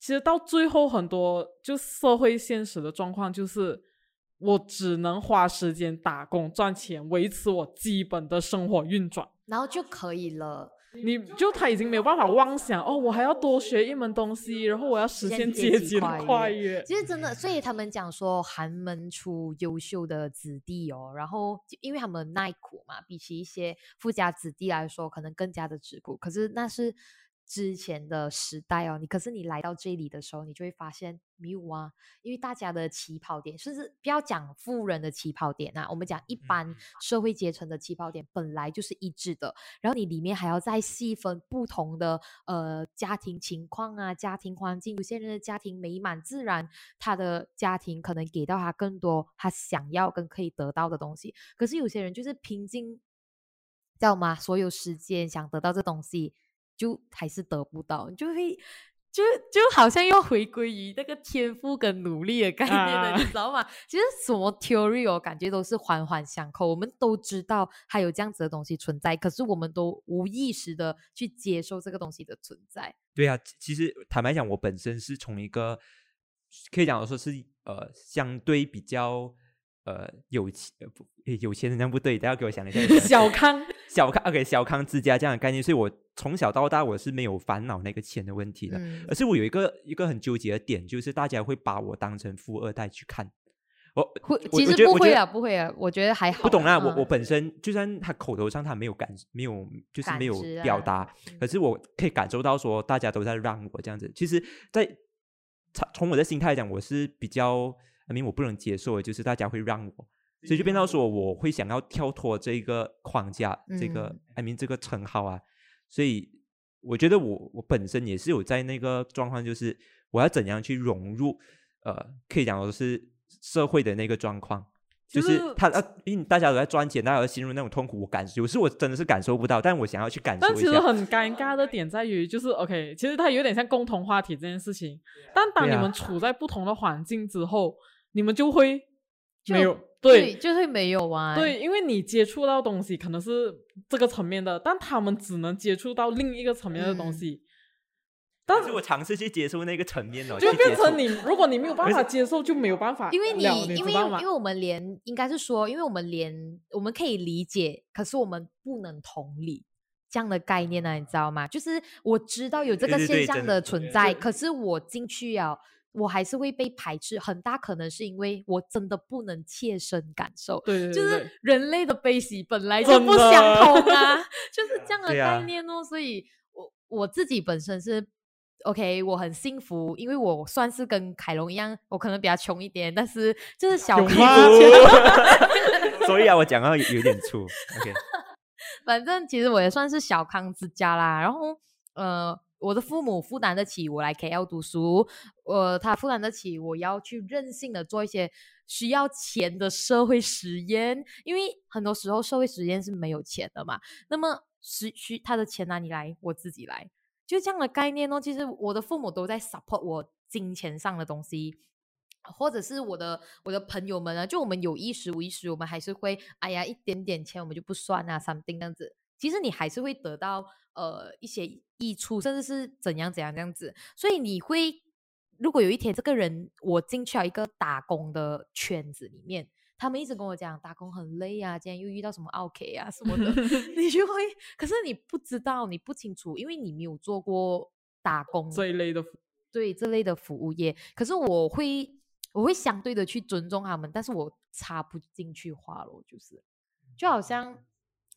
其实到最后很多就社会现实的状况就是。我只能花时间打工赚钱，维持我基本的生活运转。然后就可以了。你就他已经没有办法妄想哦，我还要多学一门东西，然后我要实现阶级的跨越。其实真的，所以他们讲说寒门出优秀的子弟哦，然后因为他们耐苦嘛，比起一些富家子弟来说，可能更加的吃苦。可是那是。之前的时代哦，你可是你来到这里的时候，你就会发现没有啊，因为大家的起跑点，甚至不要讲富人的起跑点啊，我们讲一般社会阶层的起跑点本来就是一致的，然后你里面还要再细分不同的呃家庭情况啊，家庭环境，有些人的家庭美满，自然他的家庭可能给到他更多他想要跟可以得到的东西，可是有些人就是拼尽，知道吗？所有时间想得到这东西。就还是得不到，就会就就好像又回归于那个天赋跟努力的概念了，你知道吗？其实什么 theory 哦，感觉都是环环相扣。我们都知道还有这样子的东西存在，可是我们都无意识的去接受这个东西的存在。对啊，其实坦白讲，我本身是从一个可以讲说是呃相对比较。呃，有钱呃不，有钱人家不对，大家给我想一下。小康，小康，OK，小康之家这样的概念，所以我从小到大我是没有烦恼那个钱的问题的，而是我有一个一个很纠结的点，就是大家会把我当成富二代去看。我会，其实不会啊，不会啊，我觉得还好。不懂啊，我我本身就算他口头上他没有感，没有就是没有表达，可是我可以感受到说大家都在让我这样子。其实，在从从我的心态讲，我是比较。I mean，我不能接受的就是大家会让我，所以就变到说我会想要跳脱这个框架，这个 I mean 这个称号啊。所以我觉得我我本身也是有在那个状况，就是我要怎样去融入，呃，可以讲说是社会的那个状况，就是他呃，因为大家都在赚钱，大家都陷入那种痛苦，我感有时我真的是感受不到，但我想要去感受。但其实很尴尬的点在于，就是 OK，其实它有点像共同话题这件事情，但当你们处在不同的环境之后。你们就会没有对，就会没有啊。对，因为你接触到东西可能是这个层面的，但他们只能接触到另一个层面的东西。但是我尝试去接受那个层面哦，就变成你，如果你没有办法接受，就没有办法。因为你，因为因为我们连应该是说，因为我们连我们可以理解，可是我们不能同理这样的概念呢，你知道吗？就是我知道有这个现象的存在，可是我进去啊。我还是会被排斥，很大可能是因为我真的不能切身感受，对，就是人类的悲喜本来就不相同啊，就是这样的概念哦。所以，我我自己本身是 OK，我很幸福，因为我算是跟凯龙一样，我可能比较穷一点，但是就是小康 所以啊，我讲到有点粗，OK，反正其实我也算是小康之家啦。然后，呃。我的父母负担得起我来 KL 读书，呃，他负担得起我要去任性的做一些需要钱的社会实验，因为很多时候社会实验是没有钱的嘛。那么需需他的钱哪里来？我自己来，就这样的概念哦。其实我的父母都在 support 我金钱上的东西，或者是我的我的朋友们啊，就我们有意识无意识，我们还是会哎呀一点点钱我们就不算啊，something 这样子。其实你还是会得到呃一些益处，甚至是怎样怎样这样子。所以你会，如果有一天这个人我进去了一个打工的圈子里面，他们一直跟我讲打工很累啊，今天又遇到什么 OK 啊什么的，你就会。可是你不知道，你不清楚，因为你没有做过打工这一类的，对这类的服务业。可是我会，我会相对的去尊重他们，但是我插不进去话了，就是就好像。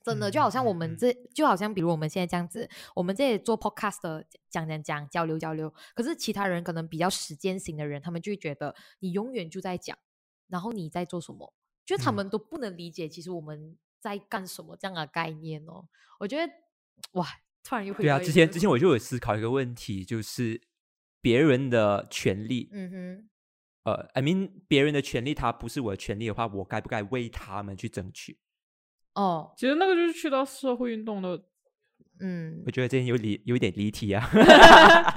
真的就好像我们这就好像比如我们现在这样子，我们这里做 podcast 的讲讲讲交流交流，可是其他人可能比较时间型的人，他们就会觉得你永远就在讲，然后你在做什么，就他们都不能理解其实我们在干什么这样的概念哦。我觉得哇，突然又会对啊，之前之前我就有思考一个问题，就是别人的权利，嗯哼，呃，I mean 别人的权利，他不是我的权利的话，我该不该为他们去争取？哦，其实那个就是去到社会运动的，嗯，我觉得这有离有点离题啊。不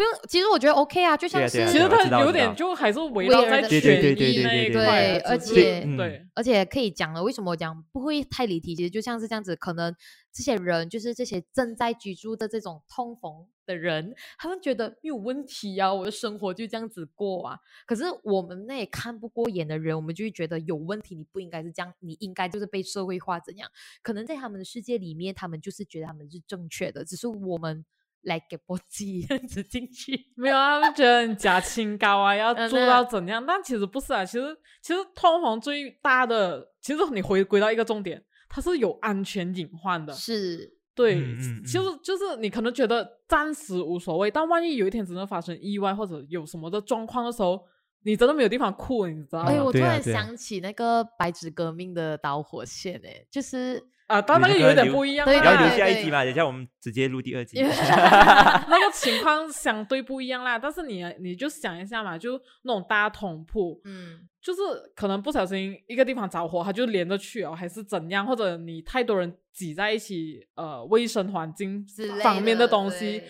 用，其实我觉得 OK 啊，就像是其实它有点就还是围绕在权益那一块，而且对，而且可以讲了，为什么我讲不会太离题？其实就像是这样子，可能这些人就是这些正在居住的这种通逢。的人，他们觉得没有问题啊，我的生活就这样子过啊。可是我们那也看不过眼的人，我们就会觉得有问题，你不应该是这样，你应该就是被社会化怎样？可能在他们的世界里面，他们就是觉得他们是正确确的，只是我们来给波机这样子进去。没有啊，他们觉得你假清高啊，要做到怎样？但其实不是啊，其实其实通膨最大的，其实你回归到一个重点，它是有安全隐患的。是，对，嗯嗯就是就是你可能觉得暂时无所谓，但万一有一天真的发生意外或者有什么的状况的时候，你真的没有地方哭，你知道吗？哎，啊我突然想起那个白纸革命的导火线，哎，就是啊，但那个有点不一样对然后啦对留下一集嘛，等一下我们直接录第二集 那个情况相对不一样啦。但是你你就想一下嘛，就那种大通铺，嗯，就是可能不小心一个地方着火，它就连着去哦，还是怎样，或者你太多人挤在一起，呃，卫生环境方面的东西，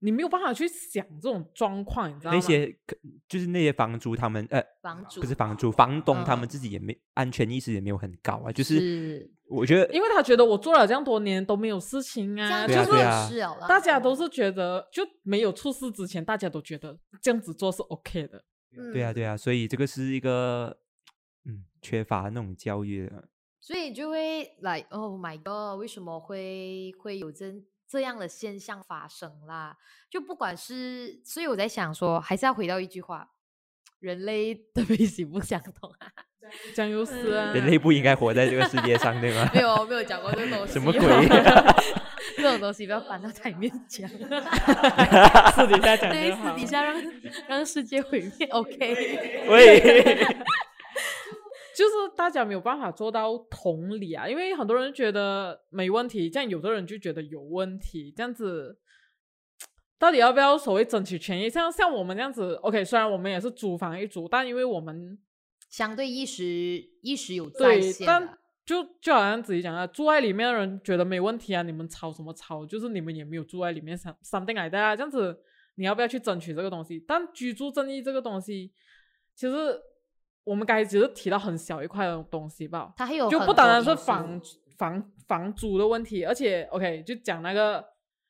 你没有办法去想这种状况，你知道吗？那些就是那些房主他们呃房主不是房主，房东他嗯们自己也没安全意识也没有很高啊，就是是我觉得因为他觉得我做了这样多年都没有事情啊，样就就是大家都是觉得就没有出事之前，大家都觉得这样子做是 OK 的。对啊嗯对啊，所以这个是一个嗯缺乏那种教育的。所以就会来，Oh my God，为什么会会有这这样的现象发生啦？就不管是，所以我在想说，还是要回到一句话，人类的悲喜不相同啊。这样又是啊，人类不应该活在这个世界上，对吗？没有没有讲过这个东 西，什么鬼这种东西不要搬到台面讲，私底下讲对，就好。私底下让让世界毁灭，OK。喂，就是大家没有办法做到同理啊，因为很多人觉得没问题，这样有的人就觉得有问题，这样子到底要不要所谓争取权益？像像我们这样子，OK，虽然我们也是租房一族，但因为我们相对意识意识有在对，线啊，但就就好像自己讲啊，住在里面的人觉得没问题啊，你们吵什么吵？就是你们也没有住在里面，some something like that 啊，这样子你要不要去争取这个东西？但居住正义这个东西，其实我们刚才只是提到很小一块的东西吧，它还有就不单单是房房房租的问题，而且 OK 就讲那个，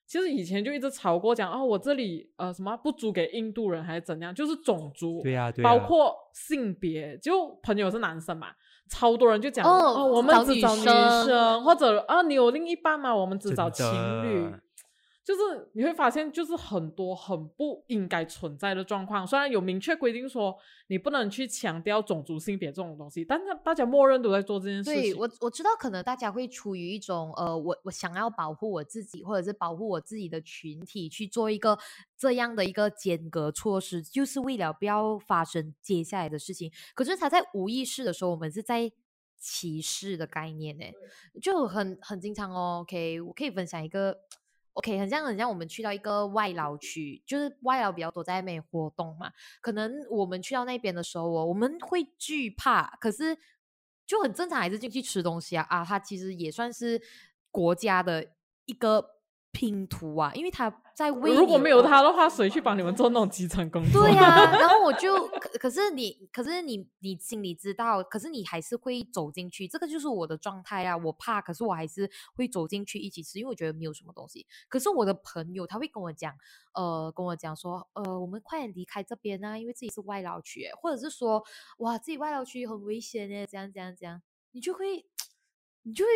其实以前就一直吵过讲哦，我这里呃什么不租给印度人还是怎样，就是种族，对呀对呀，包括性别，就朋友是男生嘛，超多人就讲哦我们只找女生生，或者啊你有另一半吗？我们只找情侣的。就是你会发现，就是很多很不应该存在的状况。虽然有明确规定说你不能去强调种族、性别这种东西，但是大家默认都在做这件事情。对我我知道，可能大家会出于一种呃，我我想要保护我自己，或者是保护我自己的群体，去做一个这样的一个间隔措施，就是为了不要发生接下来的事情。可是他在无意识的时候，我们是在歧视的概念呢，就很很经常哦。OK，我可以分享一个。OK，很像很像我们去到一个外劳区，就是外劳比较多在那边活动嘛。可能我们去到那边的时候哦，我们会惧怕，可是就很正常，还是进去吃东西啊啊！它其实也算是国家的一个拼图啊，因为他在为如果没有他的话，谁去帮你们做那种基层工作？对呀、然后我 就可可是你，可是你你心里知道，可是你还是会走进去，这个就是我的状态啊。我怕，可是我还是会走进去一起吃，因为我觉得没有什么东西。可是我的朋友他会跟我讲，呃，跟我讲说，呃，我们快点离开这边啊，因为自己是外劳区欸，或者是说，哇，自己外劳区很危险诶，怎样怎样怎样，你就会 你就会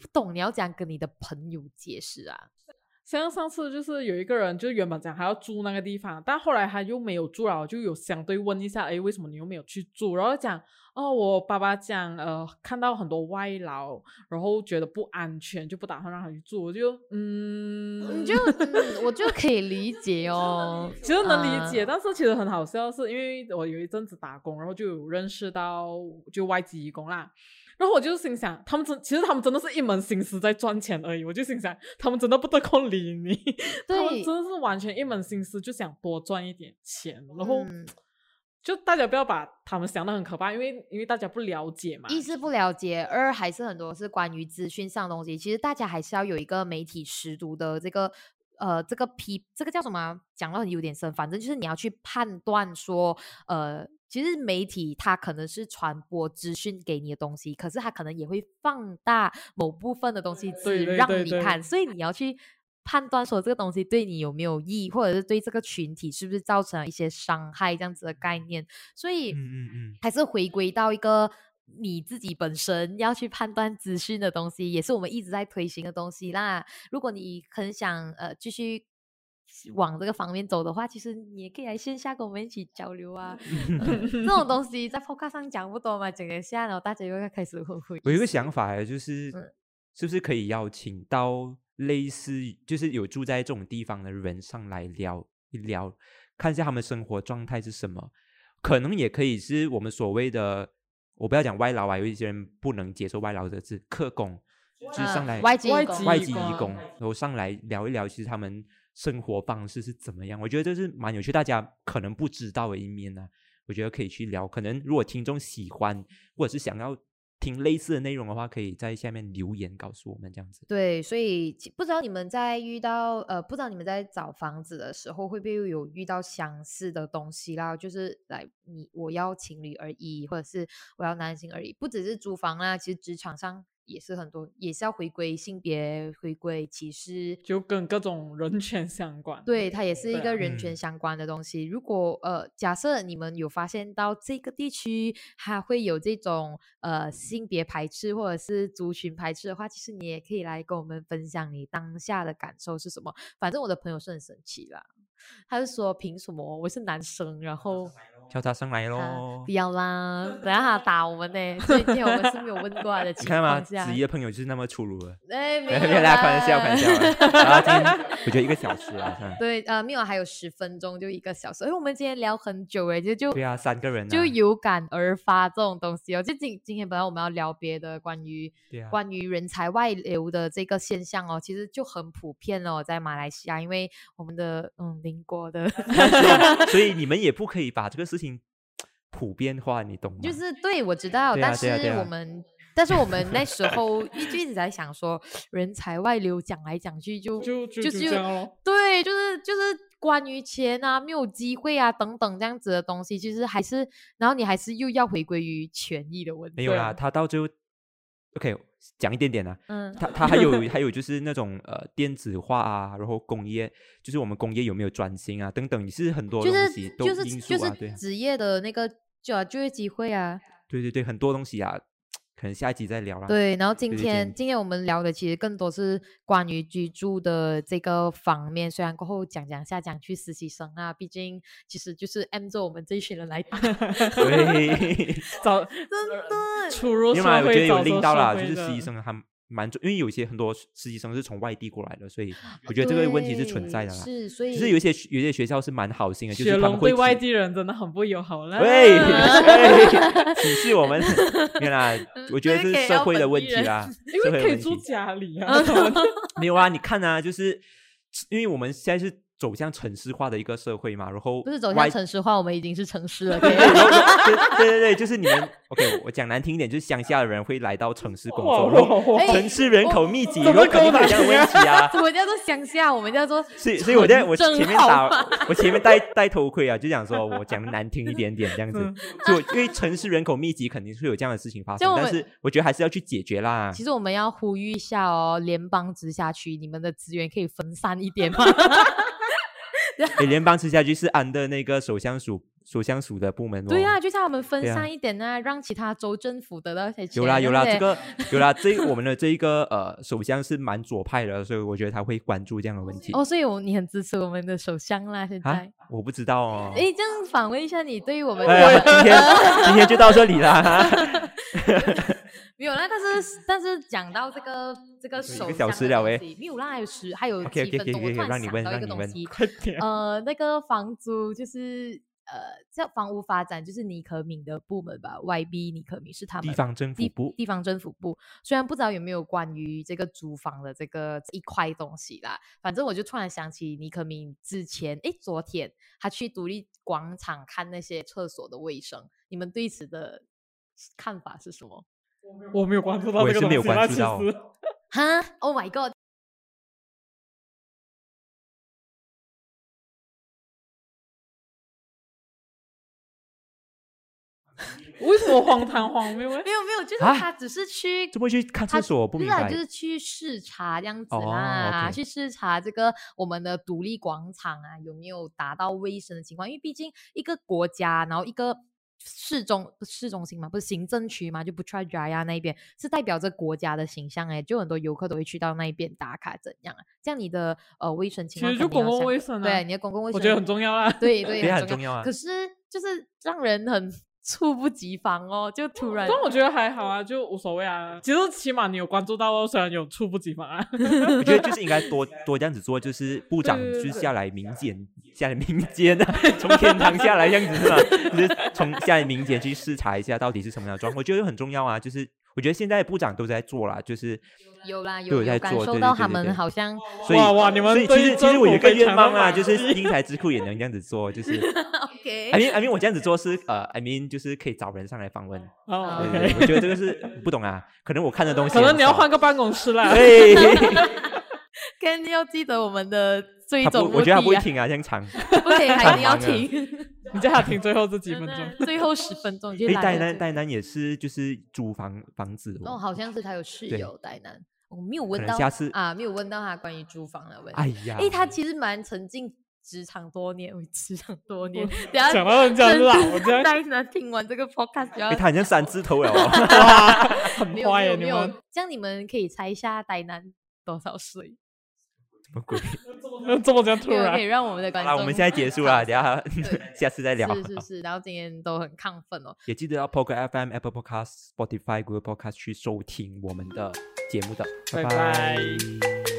不懂你要怎样跟你的朋友解释啊。像上次就是有一个人，就原本讲还要住那个地方，但后来他又没有住了，我就有相对问一下，哎，为什么你又没有去住？然后讲，哦，我爸爸讲，呃，看到很多外劳，然后觉得不安全，就不打算让他去住。我就，嗯，你就 嗯，我就可以理解哦。其实能理解，啊但是其实很好笑，是因为我有一阵子打工，然后就有认识到就外籍义工啦。然后我就心想，他们真其实他们真的是一门心思在赚钱而已。我就心想，他们真的不得空理你，他们对真的是完全一门心思就想多赚一点钱。然后、嗯就大家不要把他们想的很可怕，因为因为大家不了解嘛。一是不了解，二还是很多是关于资讯上的东西。其实大家还是要有一个媒体识读的这个呃这个批这个叫什么啊？讲到有点深，反正就是你要去判断说呃。其实媒体它可能是传播资讯给你的东西，可是它可能也会放大某部分的东西只让你看，所以你要去判断说这个东西对你有没有益，或者是对这个群体是不是造成了一些伤害这样子的概念。所以，嗯嗯嗯还是回归到一个你自己本身要去判断资讯的东西，也是我们一直在推行的东西啦。如果你很想呃继续往这个方面走的话，其实你也可以来线下跟我们一起交流啊。呃这种东西在 Podcast 上讲不多嘛，讲一下，然后大家又要开始会会。我有一个想法欸，就是嗯是不是可以邀请到类似就是有住在这种地方的人上来聊一聊，看一下他们生活状态是什么？可能也可以是我们所谓的，我不要讲外劳啊，有一些人不能接受外劳这个字，客工，就是上来呃外籍外籍义工外籍义工，然后上来聊一聊，其实他们生活方式是怎么样？我觉得这是蛮有趣，大家可能不知道的一面呢、我觉得可以去聊。可能如果听众喜欢，或者是想要听类似的内容的话，可以在下面留言告诉我们这样子。对，所以不知道你们在遇到呃，不知道你们在找房子的时候会不会有遇到相似的东西啦？就是来你我要情侣而已，或者是我要男性而已，不只是租房啦，其实职场上也是很多，也是要回归性别，回归歧视，就跟各种人权相关。对，它也是一个人权嗯相关的东西。如果呃，假设你们有发现到这个地区它会有这种呃性别排斥或者是族群排斥的话，其实你也可以来跟我们分享你当下的感受是什么。反正我的朋友是很神奇啦，他是说凭什么我是男生，然后叫他上来他喽不。要啦，等下他打我们呢。所以今天我们是没有问过他的情你看吗？况下子，怡的朋友就是那么粗鲁的。哎，没有没有啦，开玩笑，开玩啦笑啊。然后今天我觉得一个小时啊，对，呃，没有，还有十分钟就一个小时，因为我们今天聊很久诶，就就对啊，三个人啊就有感而发这种东西哦。就今今天本来我们要聊别的关于对啊关于人才外流的这个现象哦，其实就很普遍哦，在马来西亚，因为我们的嗯邻国的，所以你们也不可以把这个事情普遍化，你懂吗？就是对我知道，但是我们。但是我们那时候一直一直在想说，人才外流讲来讲去就就就。对，就是就是关于钱啊，没有机会啊等等这样子的东西，其实还是，然后你还是又要回归于权益的问题。没有啦，他到最后，OK，讲一点点啊。嗯，他他还有 还有就是那种呃电子化啊，然后工业，就是我们工业有没有专心啊等等，也是很多东西都是就是因素啊，对啊就是职业的那个就啊就业机会啊，对对对，很多东西啊，可能下一集再聊啦。对。然后今天今天我们聊的其实更多是关于居住的这个方面，虽然过后讲讲下讲去实习生啊，毕竟其实就是 M 着我们这一群人来打，对，早真的。出入社因为嘛，我觉得会，有早出令到啦，就是实习生他们蛮重，因为有一些很多实习生是从外地过来的，所以我觉得这个问题是存在的啦。是，所以只是有一些有一些学校是蛮好心的，就是雪他们会对外地人真的很不友好啦。喂，喂歧视我们，没有啦，我觉得是 社会的问题啦，因社会问为可以住题。家里啊。没有啊，你看啊，就是因为我们现在是走向城市化的一个社会嘛，然后不是走向城市化，我们已经是城市了。对对对就是你们 OK，我讲难听一点，就是乡下的人会来到城市工作，然后城市人口密集，然后肯定会有这样的问题啊。什么叫做乡下？我们叫做所以，所以我在我前面打，我前面戴戴头盔啊，就讲说我讲的难听一点点这样子嗯。就因为城市人口密集，肯定是有这样的事情发生但是我觉得还是要去解决啦。其实我们要呼吁一下哦，联邦直辖区，你们的资源可以分散一点吗？诶联邦吃下去是安的那个手相鼠首相属的部门哦。对啊，就叫我们分散一点啊，让其他州政府得到一些钱。有啦 有啦，这个有啦，这我们的这一个呃首相是蛮左派的，所以我觉得他会关注这样的问题。哦，所以我你很支持我们的首相啦，现啊在。，我不知道哦。诶，这样访问一下你对于我们今天今天就到这里啦。没有啦，但是但是讲到这个这个首个相的小时了诶东西没有啦，还有十还有几分钟，我 OK，OK，突然让你问想到一个东西，快点！呃，那个房租就是呃，叫房屋发展就是尼可敏的部门吧，YB 尼可敏是他们地方政府地部地方政府部，虽然不知道有没有关于这个租房的这个一块东西啦，反正我就突然想起尼可敏之前，诶，昨天他去独立广场看那些厕所的卫生，你们对此的看法是什么？我没有关注到我也是没有这个东西，那其关注哈，Oh my god！为什么荒唐荒谬？没有没有，就是啊他只是去怎么会去看他厕所？不不是啊，明白就。是去视察这样子哦啦去视察这个我们的独立广场啊有没有达到卫生的情况，因为毕竟一个国家，然后一个市中市中心嘛，不是行政区嘛，就不 try Jaya 那一边是代表着国家的形象哎，就很多游客都会去到那一边打卡，怎样啊？这样你的呃卫生情况其实就公共卫生啊，对你的公共卫生，我觉得很重要啊。对对，也很很重要啊可是就是让人很猝不及防哦，就突然但我觉得还好啊，就无所谓啊。其实起码你有关注到哦，虽然有猝不及防啊。我觉得就是应该多多这样子做，就是部长是下来民间，下来民间啊，从天堂下来这样子是吧？就是从下来民间去视察一下到底是什么样的状况，我觉得很重要啊。就是我觉得现在部长都在做啦，就是有啦，有有在做，到他们好像所以哇哇你们所以其实其实我有一个愿望啊，就是英才智库也 能这样子做，就是 OK，I mean I mean 我这样子做是呃 I mean 就是可以找人上来访问，哦，，OK，我觉得这个是不懂啊，可能我看的东西可能你要换个办公室啦。对，跟要记得我们的追踪我觉得他不会停啊听啊，这样长。不可以，他一定要太忙了听，你叫他停最后这几分钟。最后十分钟就诶，来了这戴南戴南也是就是租房房子哦，哦，好像是他有室友戴南，我没有问到下次啊，没有问到他关于租房的问题。哎呀，哎，他其实蛮沉浸职场多年，喂职场多年，等下讲到人家老这样戴南听完这个 podcast 他好像三字头了 很坏耶！你有没有们，这样你们可以猜一下戴南多少岁？什么鬼？这么这样突然。可以，让我们的观众我们现在结束了，等下 下次再聊。是是是，然后今天都很亢奋哦。也记得要 Poker FM、Apple Podcast、Spotify、Google Podcast 去收听我们的节目的，拜。拜拜